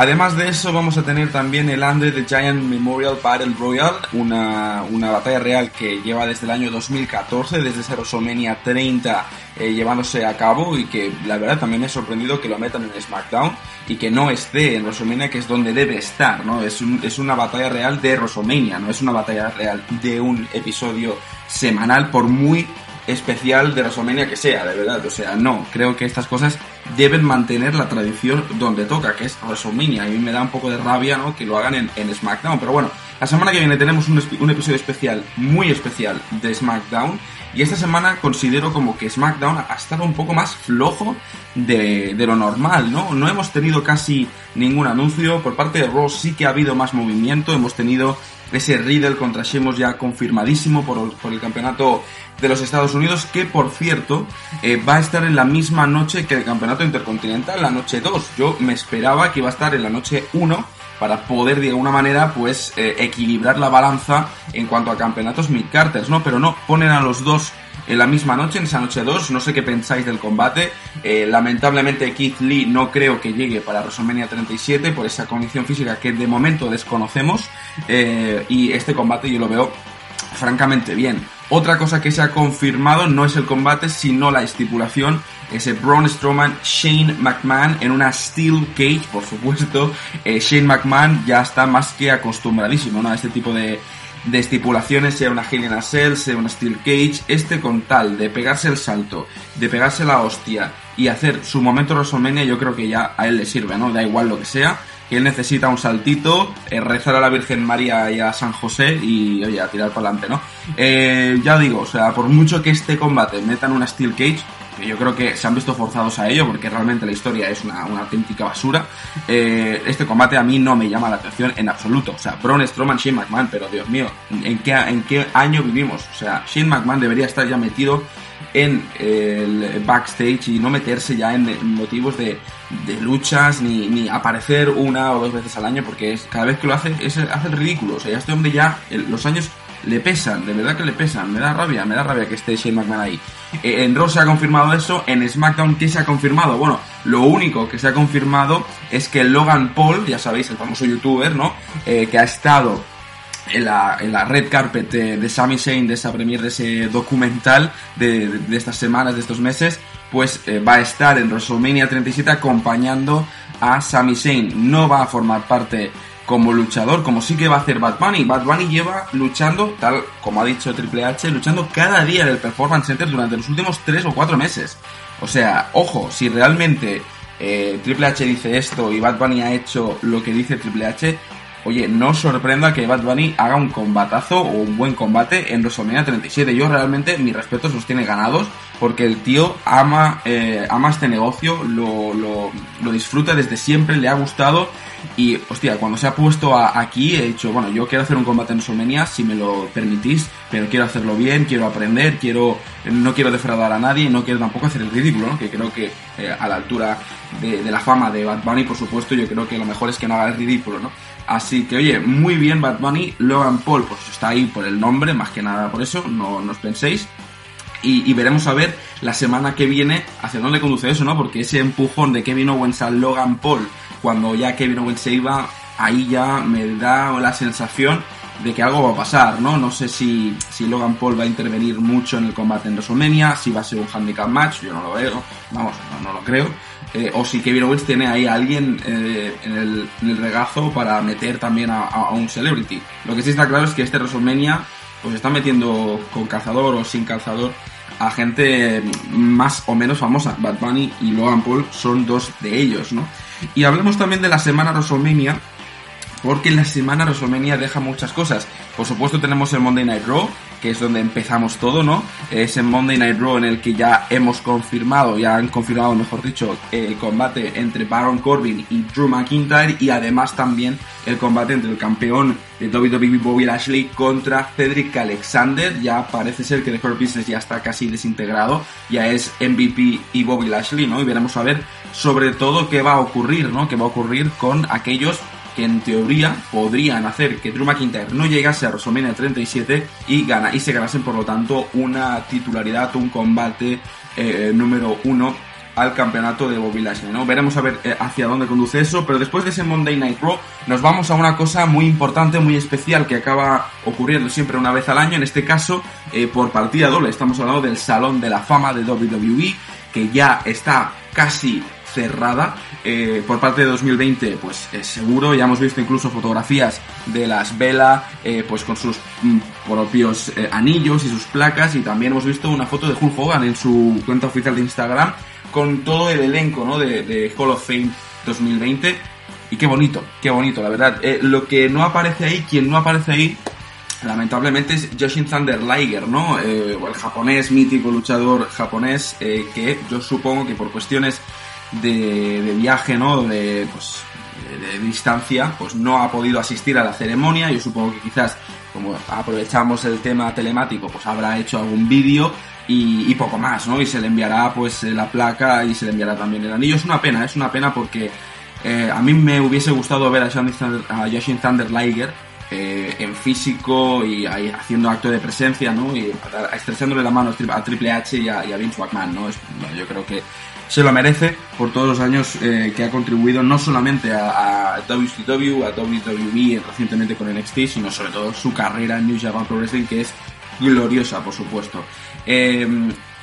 Además de eso, vamos a tener también el Under the Giant Memorial Battle Royal, una, una batalla real que lleva desde el año 2014, desde ese WrestleMania 30 eh, llevándose a cabo y que la verdad también me ha sorprendido que lo metan en SmackDown y que no esté en WrestleMania, que es donde debe estar, ¿no? Es, es una batalla real de WrestleMania, no es una batalla real de un episodio semanal, por muy especial de WrestleMania que sea, de verdad. O sea, no, creo que estas cosas deben mantener la tradición donde toca, que es WrestleMania. A mí me da un poco de rabia, ¿no? Que lo hagan en, en SmackDown. Pero bueno, la semana que viene tenemos un, un, episodio especial, muy especial, de SmackDown. Y esta semana considero como que SmackDown ha estado un poco más flojo de, de lo normal, ¿no? No hemos tenido casi ningún anuncio. Por parte de Raw sí que ha habido más movimiento. Hemos tenido ese Riddle contra Sheamus ya confirmadísimo por, el campeonato de los Estados Unidos, que por cierto eh, va a estar en la misma noche que el campeonato intercontinental, la noche 2. Yo me esperaba que iba a estar en la noche 1 para poder de alguna manera pues eh, equilibrar la balanza en cuanto a campeonatos mid-carters, ¿no? Pero no, ponen a los dos en la misma noche, en esa noche 2. No sé qué pensáis del combate. Eh, lamentablemente Keith Lee no creo que llegue para WrestleMania 37 por esa condición física que de momento desconocemos. Eh, y este combate yo lo veo francamente bien. Otra cosa que se ha confirmado no es el combate, sino la estipulación. Ese Braun Strowman, Shane McMahon en una Steel Cage, por supuesto. Eh, Shane McMahon ya está más que acostumbradísimo ¿no? a este tipo de, de estipulaciones, sea una Hell in a Cell, sea una Steel Cage, este con tal de pegarse el salto, de pegarse la hostia y hacer su momento WrestleMania, yo creo que ya a él le sirve, ¿no? Da igual lo que sea, que él necesita un saltito, eh, rezar a la Virgen María y a San José y, oye, a tirar para adelante, ¿no? Eh, ya digo, o sea, por mucho que este combate metan una Steel Cage, yo creo que se han visto forzados a ello porque realmente la historia es una, auténtica basura. Eh, este combate a mí no me llama la atención en absoluto. O sea, Braun Strowman, Shane McMahon, pero Dios mío, ¿en qué, ¿en qué año vivimos? O sea, Shane McMahon debería estar ya metido en el backstage y no meterse ya en motivos de, de luchas ni, ni, aparecer una o dos veces al año porque es, cada vez que lo hace es, hace el ridículo. O sea, ya este hombre ya los años le pesan, de verdad que le pesan. Me da rabia, me da rabia que esté Shane McMahon ahí. Eh, en Raw se ha confirmado eso, en SmackDown, ¿qué se ha confirmado? Bueno, lo único que se ha confirmado es que Logan Paul, ya sabéis, el famoso youtuber, ¿no? Eh, que ha estado en la, en la red carpet de, Sami Zayn, de esa premiere, de ese documental de, de, de estas semanas, de estos meses, pues eh, va a estar en WrestleMania 37 acompañando a Sami Zayn. No va a formar parte como luchador, como sí que va a hacer Bad Bunny. Bad Bunny lleva luchando, tal como ha dicho Triple H, luchando cada día en el Performance Center durante los últimos 3 o 4 meses. O sea, ojo, si realmente eh, Triple H dice esto y Bad Bunny ha hecho lo que dice Triple H, oye, no sorprenda que Bad Bunny haga un combatazo o un buen combate en WrestleMania 37. Yo realmente mis respetos los tiene ganados porque el tío ama, eh, ama este negocio, lo, lo, disfruta desde siempre, le ha gustado y, hostia, cuando se ha puesto aquí he dicho, bueno, yo quiero hacer un combate en WrestleMania si me lo permitís, pero quiero hacerlo bien, quiero aprender, quiero no quiero defraudar a nadie no quiero tampoco hacer el ridículo, ¿no? que creo que eh, a la altura de, de la fama de Bad Bunny, por supuesto, yo creo que lo mejor es que no haga el ridículo, ¿no? Así que, oye, muy bien Bad Bunny. Logan Paul, pues está ahí por el nombre, más que nada por eso, no, os penséis. Y, y, veremos a ver la semana que viene hacia dónde conduce eso, ¿no? Porque ese empujón de Kevin Owens a Logan Paul, cuando ya Kevin Owens se iba, ahí ya me da la sensación de que algo va a pasar, ¿no? No sé si, si Logan Paul va a intervenir mucho en el combate en WrestleMania, si va a ser un handicap match, yo no lo veo, vamos, no, no lo creo. Eh, o si Kevin Owens tiene ahí a alguien eh, en, el, regazo para meter también a, a, un celebrity. Lo que sí está claro es que este WrestleMania pues está metiendo con calzador o sin calzador a gente más o menos famosa. Bad Bunny y Logan Paul son dos de ellos, ¿no? Y hablemos también de la semana WrestleMania, porque la semana WrestleMania deja muchas cosas. Por supuesto tenemos el Monday Night Raw, que es donde empezamos todo, ¿no? Es el Monday Night Raw en el que ya hemos confirmado, ya han confirmado, mejor dicho, el combate entre Baron Corbin y Drew McIntyre y además también el combate entre el campeón de WWE Bobby Lashley contra Cedric Alexander. Ya parece ser que The Hurt Business ya está casi desintegrado, ya es MVP y Bobby Lashley, ¿no? Y veremos a ver sobre todo qué va a ocurrir, ¿no? Qué va a ocurrir con aquellos en teoría podrían hacer que Drew McIntyre no llegase a WrestleMania 37 y, gana, y se ganasen por lo tanto una titularidad, un combate eh, número uno al campeonato de Bobby Lashley, ¿no? Veremos a ver eh, hacia dónde conduce eso, pero después de ese Monday Night Raw nos vamos a una cosa muy importante, muy especial que acaba ocurriendo siempre una vez al año, en este caso eh, por partida doble, estamos hablando del Salón de la Fama de WWE, que ya está casi cerrada eh, por parte de 2020 pues es seguro ya hemos visto incluso fotografías de las Vela eh, pues con sus mm, propios eh, anillos y sus placas y también hemos visto una foto de Hulk Hogan en su cuenta oficial de Instagram con todo el elenco ¿no? de, de Hall of Fame 2020 y qué bonito, qué bonito, la verdad. lo que no aparece ahí, quien no aparece ahí, lamentablemente es Joshin Thunder Liger, ¿no? el japonés, mítico luchador japonés, que yo supongo que por cuestiones de, de viaje, ¿no? De, pues, de, distancia, pues no ha podido asistir a la ceremonia. Yo supongo que quizás, como aprovechamos el tema telemático, pues habrá hecho algún vídeo y, poco más, ¿no? Y se le enviará pues la placa y se le enviará también el anillo. Es una pena, es una pena porque eh, a mí me hubiese gustado ver a, Thunder, a Thunder eh, en físico y ahí haciendo acto de presencia, ¿no? Y estrechándole la mano a Triple H y a, Vince McMahon, ¿no? Yo creo que se lo merece por todos los años eh, que ha contribuido no solamente a, a WCW, a WWE recientemente con NXT, sino sobre todo su carrera en New Japan Pro Wrestling que es gloriosa, por supuesto. Eh,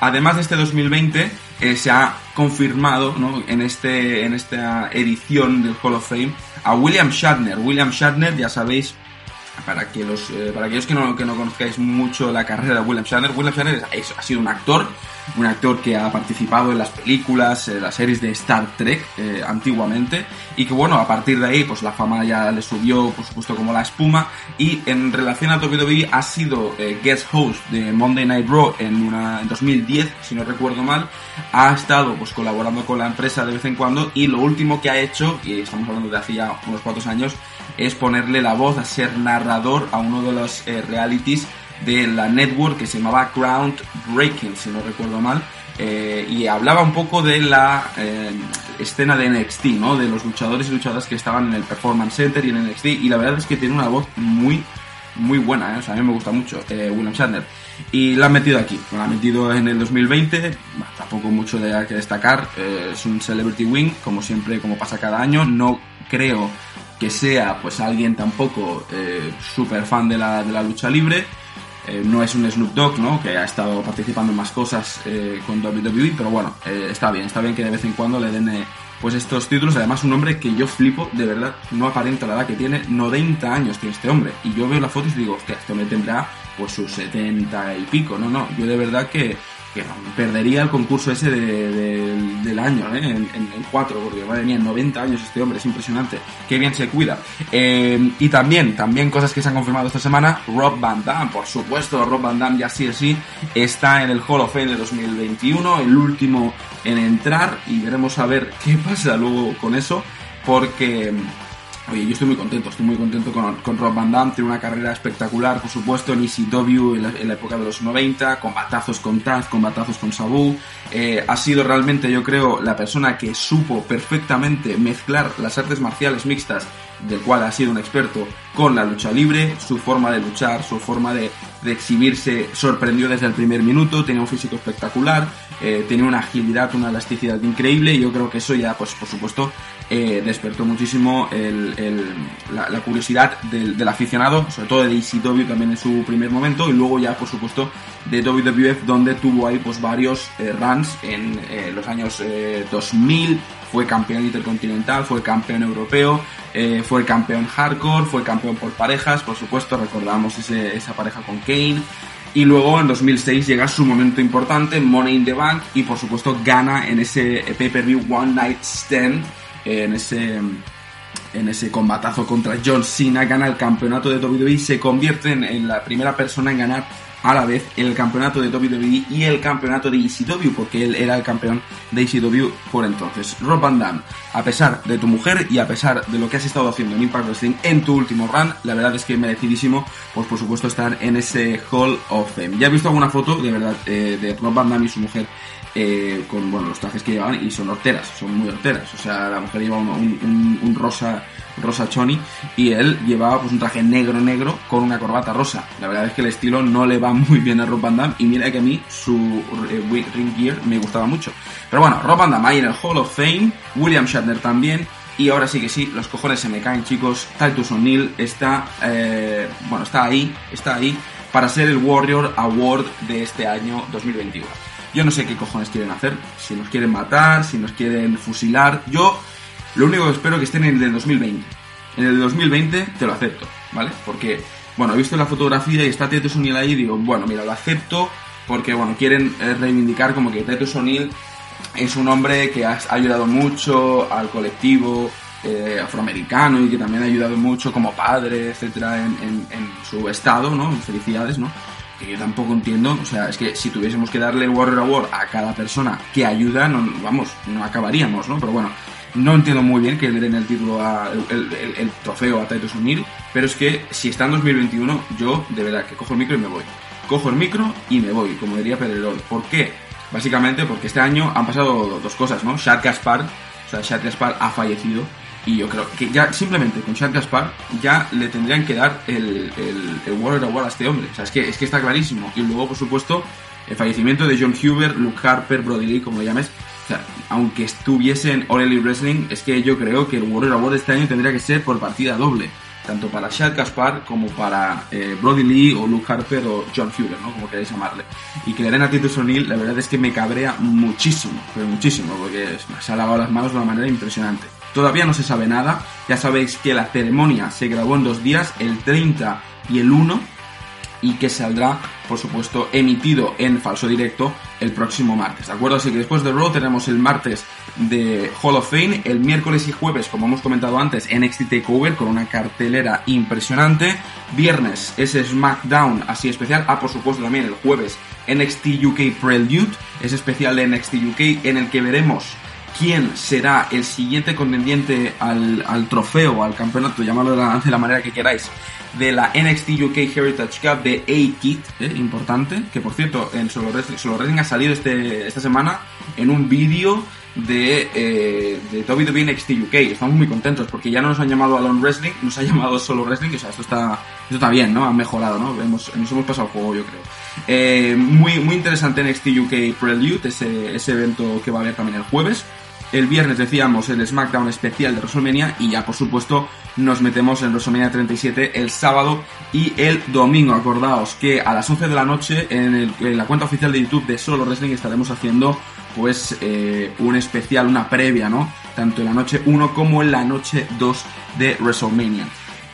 además de este 2020, eh, se ha confirmado ¿no? en, este, en esta edición del Hall of Fame a William Shatner. William Shatner, ya sabéis, para, que los, para aquellos que no, que no conozcáis mucho la carrera de William Shatner, William Shatner es, ha sido un actor, un actor que ha participado en las películas, en las series de Star Trek eh, antiguamente, y que bueno, a partir de ahí pues la fama ya le subió, por supuesto, como la espuma, y en relación a WWE ha sido eh, guest host de Monday Night Raw en 2010, si no recuerdo mal, ha estado pues colaborando con la empresa de vez en cuando, y lo último que ha hecho, y estamos hablando de hacía unos cuantos años, es ponerle la voz a ser narrador a uno de los eh, realities de la network que se llamaba Ground Breaking, si no recuerdo mal, eh, y hablaba un poco de la eh, escena de NXT, ¿no? De los luchadores y luchadoras que estaban en el Performance Center y en NXT, y la verdad es que tiene una voz muy, muy buena, ¿eh? o sea, a mí me gusta mucho William Shatner. Y la han metido aquí, la han metido en el 2020, tampoco mucho de que destacar, es un Celebrity Wing, como siempre, como pasa cada año, no creo que sea pues alguien tampoco eh, súper fan de la, de la lucha libre. Eh, no es un Snoop Dogg, ¿no? Que ha estado participando en más cosas eh, con WWE, pero bueno, eh, está bien, está bien que de vez en cuando le den pues estos títulos. Además, un hombre que yo flipo, de verdad, no aparenta la edad que tiene, 90 años tiene este hombre. Y yo veo la foto y digo, hostia, este hombre tendrá pues sus 70 y pico, no, no, yo de verdad que que perdería el concurso ese de, de, del año, ¿eh? en, en, cuatro, porque madre mía, 90 años este hombre, es impresionante, qué bien se cuida. Eh, y también, también cosas que se han confirmado esta semana, Rob Van Damme, por supuesto, Rob Van Damme ya sí o sí está en el Hall of Fame de 2021, el último en entrar, y veremos a ver qué pasa luego con eso, porque Oye, yo estoy muy contento, estoy muy contento con, con Rob Van Damme, tiene una carrera espectacular, por supuesto, en ECW en la, en la época de los 90, con batazos con Taz, con batazos con Sabu. Eh, ha sido realmente, yo creo, la persona que supo perfectamente mezclar las artes marciales mixtas del cual ha sido un experto con la lucha libre, su forma de luchar, su forma de, de exhibirse sorprendió desde el primer minuto, tenía un físico espectacular, eh, tenía una agilidad, una elasticidad increíble yo creo que eso ya, pues por supuesto, eh, despertó muchísimo la, curiosidad del, aficionado, sobre todo de ECW también en su primer momento y luego ya, por supuesto, de WWF donde tuvo ahí pues varios eh, runs en eh, los años 2000, fue campeón intercontinental, fue campeón europeo, fue campeón hardcore, fue campeón por parejas, por supuesto, recordamos esa pareja con Kane. Y luego en 2006 llega su momento importante, Money in the Bank, y por supuesto gana en ese pay-per-view One Night Stand, en ese en ese combatazo contra John Cena, gana el campeonato de WWE y se convierte en, la primera persona en ganar a la vez el campeonato de WWE y el campeonato de ECW, porque él era el campeón de ECW por entonces. Rob Van Damme, a pesar de tu mujer y a pesar de lo que has estado haciendo en Impact Wrestling en tu último run, la verdad es que merecidísimo, pues por supuesto estar en ese Hall of Fame. Ya he visto alguna foto, de verdad, eh, de Rob Van Damme y su mujer eh, con bueno, los trajes que llevaban y son horteras, son muy horteras. O sea, la mujer lleva un, un, rosa rosa choni y él llevaba pues un traje negro negro con una corbata rosa. La verdad es que el estilo no le va [laughs] muy bien a Rob Van Damme y mira que a mí su eh, ring gear me gustaba mucho. Pero bueno, Rob Van Damme ahí en el Hall of Fame, William Shatner también y ahora sí que sí, los cojones se me caen chicos, Titus O'Neill está, eh, bueno, está ahí, está ahí para ser el Warrior Award de este año 2021. Yo no sé qué cojones quieren hacer, si nos quieren matar, si nos quieren fusilar, yo lo único que espero que estén en el de 2020. En el de 2020 te lo acepto, ¿vale? Porque, bueno, he visto la fotografía y está Titus O'Neill ahí y digo, bueno, mira, lo acepto porque, bueno, quieren reivindicar como que Titus O'Neill es un hombre que ha ayudado mucho al colectivo eh, afroamericano y que también ha ayudado mucho como padre, etcétera, en, en su estado, ¿no? Felicidades, ¿no? Que yo tampoco entiendo, o sea, es que si tuviésemos que darle el Warrior Award a cada persona que ayuda, no, vamos, no acabaríamos, ¿no? Pero bueno, no entiendo muy bien que le den el título, a, el, trofeo a Titus O'Neill, pero es que si está en 2021, yo de verdad que cojo el micro y me voy. Cojo el micro y me voy, como diría Pedrerol. ¿Por qué? Básicamente porque este año han pasado dos cosas, ¿no? Shad Gaspar, o sea, Shad Gaspar ha fallecido y yo creo que ya simplemente con Shad Gaspar ya le tendrían que dar el, el, el World Award a este hombre. O sea, es que, es que está clarísimo. Y luego, por supuesto, el fallecimiento de John Huber, Luke Harper, Brody Lee, como lo llames. O sea, aunque estuviese en All Wrestling, es que yo creo que el World Award este año tendría que ser por partida doble. Tanto para Shad Gaspar como para eh, Brody Lee o Luke Harper o John Huber, ¿no? Como queréis llamarle. Y que le den a Titus O'Neill, la verdad es que me cabrea muchísimo, pero muchísimo, porque se ha lavado las manos de una manera impresionante. Todavía no se sabe nada, ya sabéis que la ceremonia se grabó en dos días, el 30 y el 1, y que saldrá, por supuesto, emitido en falso directo el próximo martes, ¿de acuerdo? Así que después de Raw tenemos el martes de Hall of Fame, el miércoles y jueves, como hemos comentado antes, NXT TakeOver con una cartelera impresionante, viernes ese SmackDown así especial, ah, por supuesto también el jueves NXT UK Prelude, ese especial de NXT UK en el que veremos quién será el siguiente contendiente al, al trofeo, al campeonato, llamarlo de la, manera que queráis, de la NXT UK Heritage Cup de A-Kit, ¿eh? importante, que por cierto en Solo Wrestling, Solo Wrestling ha salido este, esta semana en un vídeo de, eh, de WWE NXT UK. Estamos muy contentos porque ya no nos han llamado Alone Wrestling, nos ha [laughs] llamado Solo Wrestling, o sea, esto está, esto está bien, ¿no? Ha mejorado, ¿no? Hemos, nos hemos pasado el juego, yo creo. Eh, muy, muy interesante NXT UK Prelude, ese, ese evento que va a haber también el jueves. El viernes decíamos el SmackDown especial de WrestleMania y ya por supuesto nos metemos en WrestleMania 37 el sábado y el domingo. Acordaos que a las 11 de la noche en, la cuenta oficial de YouTube de Solo Wrestling estaremos haciendo pues eh, un especial, una previa, ¿no? Tanto en la noche 1 como en la noche 2 de WrestleMania.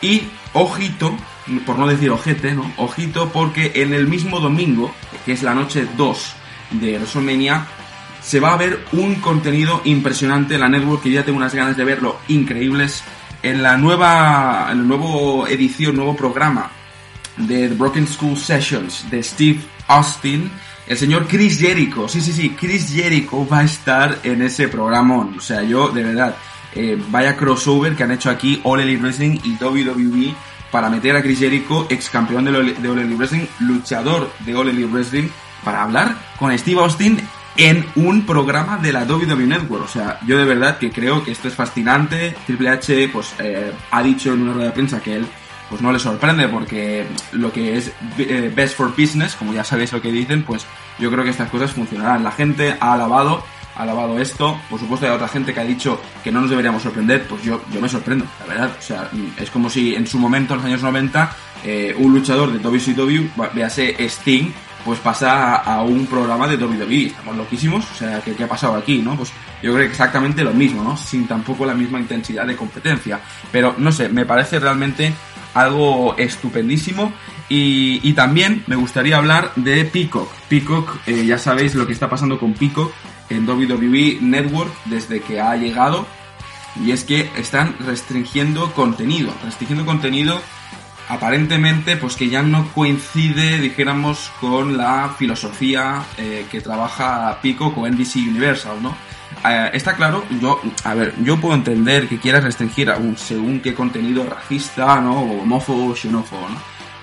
Y ojito, por no decir ojete, ¿no? Ojito porque en el mismo domingo, que es la noche 2 de WrestleMania, se va a ver un contenido impresionante la network que ya tengo unas ganas de verlo increíbles. En la nueva el edición nuevo programa de The Broken School Sessions de Steve Austin el señor Chris Jericho sí sí sí Chris Jericho va a estar en ese programón. O sea yo de verdad eh, vaya crossover que han hecho aquí All Elite Wrestling y WWE para meter a Chris Jericho ex campeón de All Elite Wrestling luchador de All Elite Wrestling para hablar con Steve Austin en un programa de la WWE Network. O sea, yo de verdad que creo que esto es fascinante. Triple H pues eh, ha dicho en una rueda de prensa que él pues no le sorprende porque lo que es eh, best for business, como ya sabéis lo que dicen, pues yo creo que estas cosas funcionarán. La gente ha alabado, ha alabado esto. Por supuesto hay otra gente que ha dicho que no nos deberíamos sorprender, pues yo, yo me sorprendo, la verdad. O sea, es como si en su momento, en los años 90, eh, un luchador de WCW, véase Sting, pues pasa a, un programa de WWE. Estamos loquísimos, o sea, ¿qué, ¿qué, ha pasado aquí, no? Pues yo creo que exactamente lo mismo, ¿no? Sin tampoco la misma intensidad de competencia. Pero, no sé, me parece realmente algo estupendísimo. Y, también me gustaría hablar de Peacock. Peacock, eh, ya sabéis lo que está pasando con Peacock en WWE Network desde que ha llegado. Y es que están restringiendo contenido. Restringiendo contenido aparentemente pues que ya no coincide dijéramos con la filosofía eh, que trabaja Peacock o NBC Universal, ¿no? Eh, está claro, yo, a ver, yo puedo entender que quieras restringir a un según qué contenido racista, ¿no? O homófobo xenófobo, ¿no?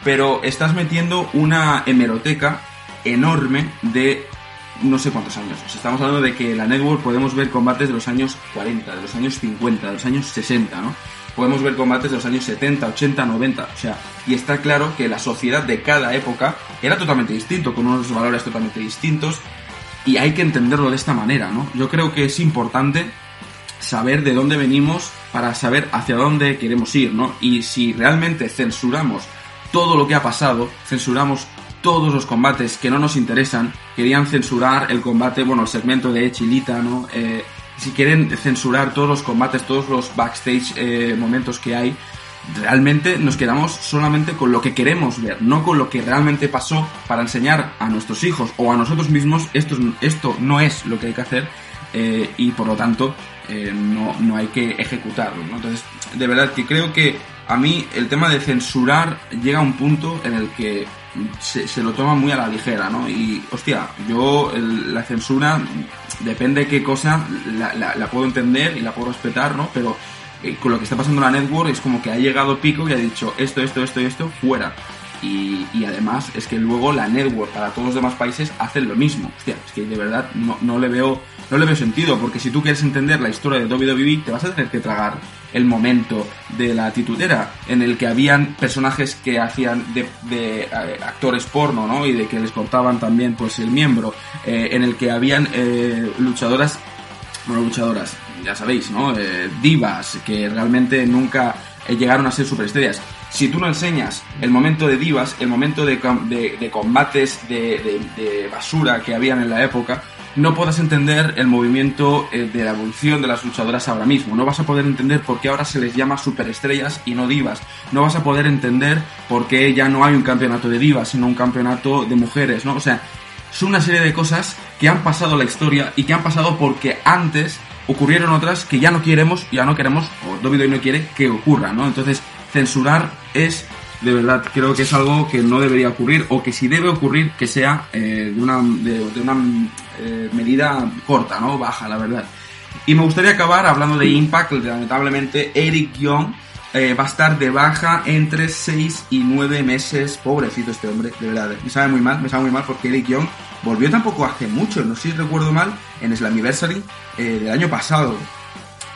Pero estás metiendo una hemeroteca enorme de no sé cuántos años. estamos hablando de que la network podemos ver combates de los años 40, de los años 50, de los años 60, ¿no? Podemos ver combates de los años 70, 80, 90, o sea, y está claro que la sociedad de cada época era totalmente distinto, con unos valores totalmente distintos, y hay que entenderlo de esta manera, ¿no? Yo creo que es importante saber de dónde venimos para saber hacia dónde queremos ir, ¿no? Y si realmente censuramos todo lo que ha pasado, censuramos todos los combates que no nos interesan, querían censurar el combate, bueno, el segmento de Chilita, ¿no? Eh, si quieren censurar todos los combates, todos los backstage eh, momentos que hay, realmente nos quedamos solamente con lo que queremos ver, no con lo que realmente pasó para enseñar a nuestros hijos o a nosotros mismos esto, esto no es lo que hay que hacer eh, y por lo tanto eh, no, no, hay que ejecutarlo. Entonces, de verdad que creo que a mí el tema de censurar llega a un punto en el que se, lo toma muy a la ligera, ¿no? Y, hostia, yo la censura, depende de qué cosa, la puedo entender y la puedo respetar, ¿no? Pero eh, con lo que está pasando en la network es como que ha llegado Pico y ha dicho esto, esto, esto y esto fuera. Y, además es que luego la network para todos los demás países hacen lo mismo. Hostia, es que de verdad no, no, le veo no le veo sentido, porque si tú quieres entender la historia de WWE, te vas a tener que tragar el momento de la titudera, en el que habían personajes que hacían de, eh, actores porno, ¿no? Y de que les cortaban también pues el miembro, eh, en el que habían eh, luchadoras, bueno, luchadoras, ya sabéis, ¿no? Divas que realmente nunca llegaron a ser superestrellas. Si tú no enseñas el momento de divas, el momento de, de, de combates de, basura que habían en la época, no puedas entender el movimiento eh, de la evolución de las luchadoras ahora mismo. No vas a poder entender por qué ahora se les llama superestrellas y no divas. No vas a poder entender por qué ya no hay un campeonato de divas, sino un campeonato de mujeres, ¿no? O sea, son una serie de cosas que han pasado la historia y que han pasado porque antes ocurrieron otras que ya no queremos, ya no queremos, o WWE no quiere que ocurra, ¿no? Entonces, censurar es, de verdad, creo que es algo que no debería ocurrir, o que si debe ocurrir, que sea eh, de una, de, una eh, medida corta, ¿no? Baja, la verdad. Y me gustaría acabar hablando de Impact, lamentablemente Eric Young eh, va a estar de baja entre 6 y 9 meses. Pobrecito este hombre, de verdad. Me sabe muy mal, me sabe muy mal porque Eric Young volvió tampoco hace mucho, no sé si recuerdo mal, en Slammiversary del año pasado.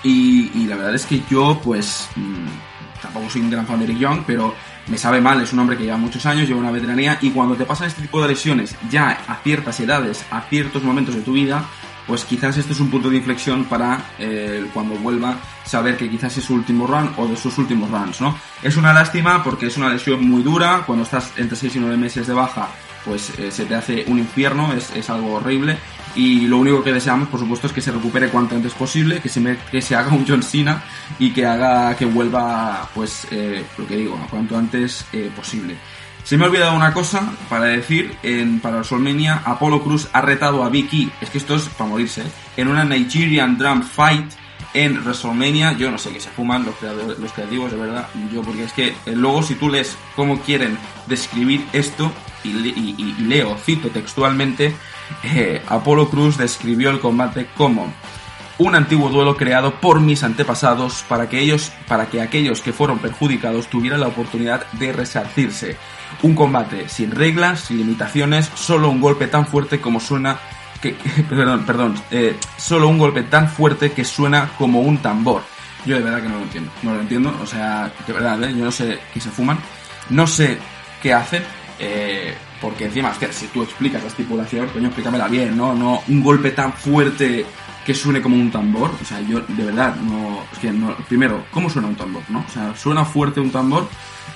Y, la verdad es que yo, pues, mmm, tampoco soy un gran fan de Eric Young, pero me sabe mal, es un hombre que lleva muchos años, lleva una veteranía, y cuando te pasan este tipo de lesiones ya a ciertas edades, a ciertos momentos de tu vida, pues quizás esto es un punto de inflexión para eh, cuando vuelva saber que quizás es su último run o de sus últimos runs, ¿no? Es una lástima porque es una lesión muy dura, cuando estás entre 6 y 9 meses de baja, pues eh, se te hace un infierno, es, es, algo horrible. Y lo único que deseamos, por supuesto, es que se recupere cuanto antes posible, que se, me, que se haga un John Cena y que haga que vuelva, pues, eh, lo que digo, cuanto antes eh, posible. Se me ha olvidado una cosa para decir, en, para WrestleMania, Apollo Cruz ha retado a Vicky, es que esto es para morirse, en una Nigerian Drum Fight en WrestleMania, yo no sé qué se fuman los, creadores, los creativos, de verdad, yo porque es que luego si tú lees cómo quieren describir esto, y leo, cito textualmente, eh, Apolo Cruz describió el combate como un antiguo duelo creado por mis antepasados para que ellos, para que aquellos que fueron perjudicados tuvieran la oportunidad de resarcirse. Un combate sin reglas, sin limitaciones, solo un golpe tan fuerte como suena que, [laughs] perdón, perdón, eh, solo un golpe tan fuerte que suena como un tambor. Yo de verdad que no lo entiendo, no lo entiendo, o sea, de verdad, ¿eh? yo no sé qué se fuman, no sé qué hacen, eh, porque encima, hostia, si tú explicas la estipulación, coño, explícamela bien, ¿no? No un golpe tan fuerte que suene como un tambor, o sea, yo de verdad no, primero, ¿cómo suena un tambor, no? O sea, suena fuerte un tambor,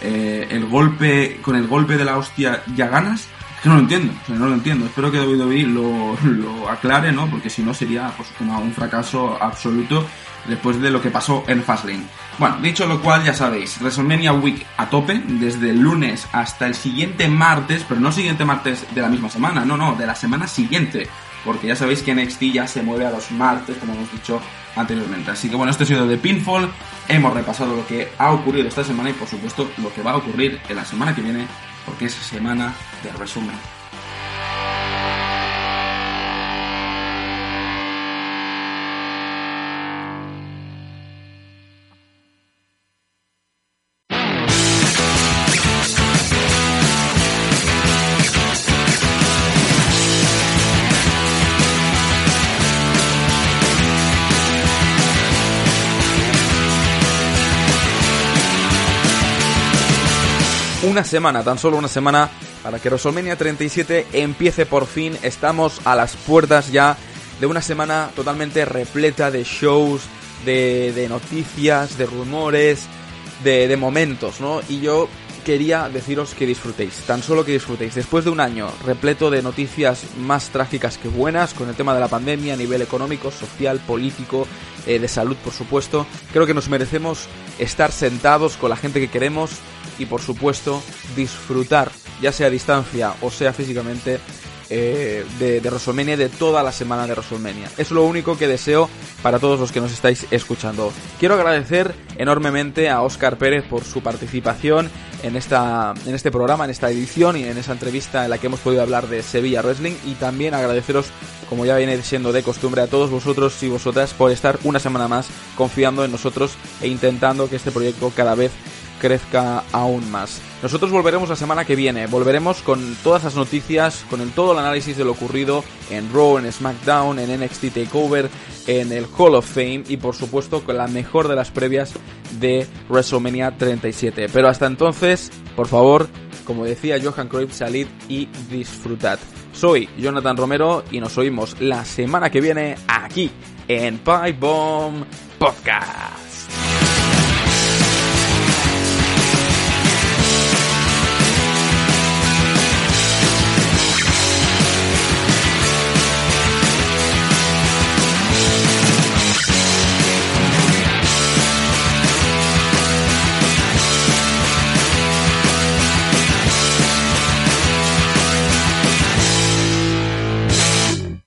eh, el golpe, con el golpe de la hostia ya ganas, que no lo entiendo, o sea, no lo entiendo. Espero que WWE lo, lo aclare, ¿no? Porque si no sería pues, un fracaso absoluto después de lo que pasó en Fastlane. Bueno, dicho lo cual, ya sabéis, WrestleMania Week a tope, desde el lunes hasta el siguiente martes, pero no siguiente martes de la misma semana, no, no, de la semana siguiente, porque ya sabéis que NXT ya se mueve a los martes, como hemos dicho anteriormente. Así que bueno, esto ha sido de Pinfall, hemos repasado lo que ha ocurrido esta semana y por supuesto lo que va a ocurrir en la semana que viene, porque es semana de resumen. Una semana, tan solo una semana, para que WrestleMania 37 empiece por fin. Estamos a las puertas ya de una semana totalmente repleta de shows, de, de noticias, de rumores, de, momentos, ¿no? Y yo quería deciros que disfrutéis, tan solo que disfrutéis. Después de un año repleto de noticias más trágicas que buenas, con el tema de la pandemia a nivel económico, social, político, eh, de salud, por supuesto, creo que nos merecemos estar sentados con la gente que queremos y, por supuesto, disfrutar, ya sea a distancia o sea físicamente, eh, de, de WrestleMania, de toda la semana de WrestleMania. Es lo único que deseo para todos los que nos estáis escuchando. Quiero agradecer enormemente a Oscar Pérez por su participación en, esta, en este programa, en esta edición y en esa entrevista en la que hemos podido hablar de Sevilla Wrestling y también agradeceros, como ya viene siendo de costumbre, a todos vosotros y vosotras por estar una semana más confiando en nosotros e intentando que este proyecto cada vez crezca aún más. Nosotros volveremos la semana que viene, volveremos con todas las noticias, con el, todo el análisis de lo ocurrido en Raw, en SmackDown, en NXT Takeover, en el Hall of Fame y por supuesto con la mejor de las previas de WrestleMania 37. Pero hasta entonces, por favor, como decía Johan Cruyff, salid y disfrutad. Soy Jonathan Romero y nos oímos la semana que viene aquí en Pipe Bomb Podcast.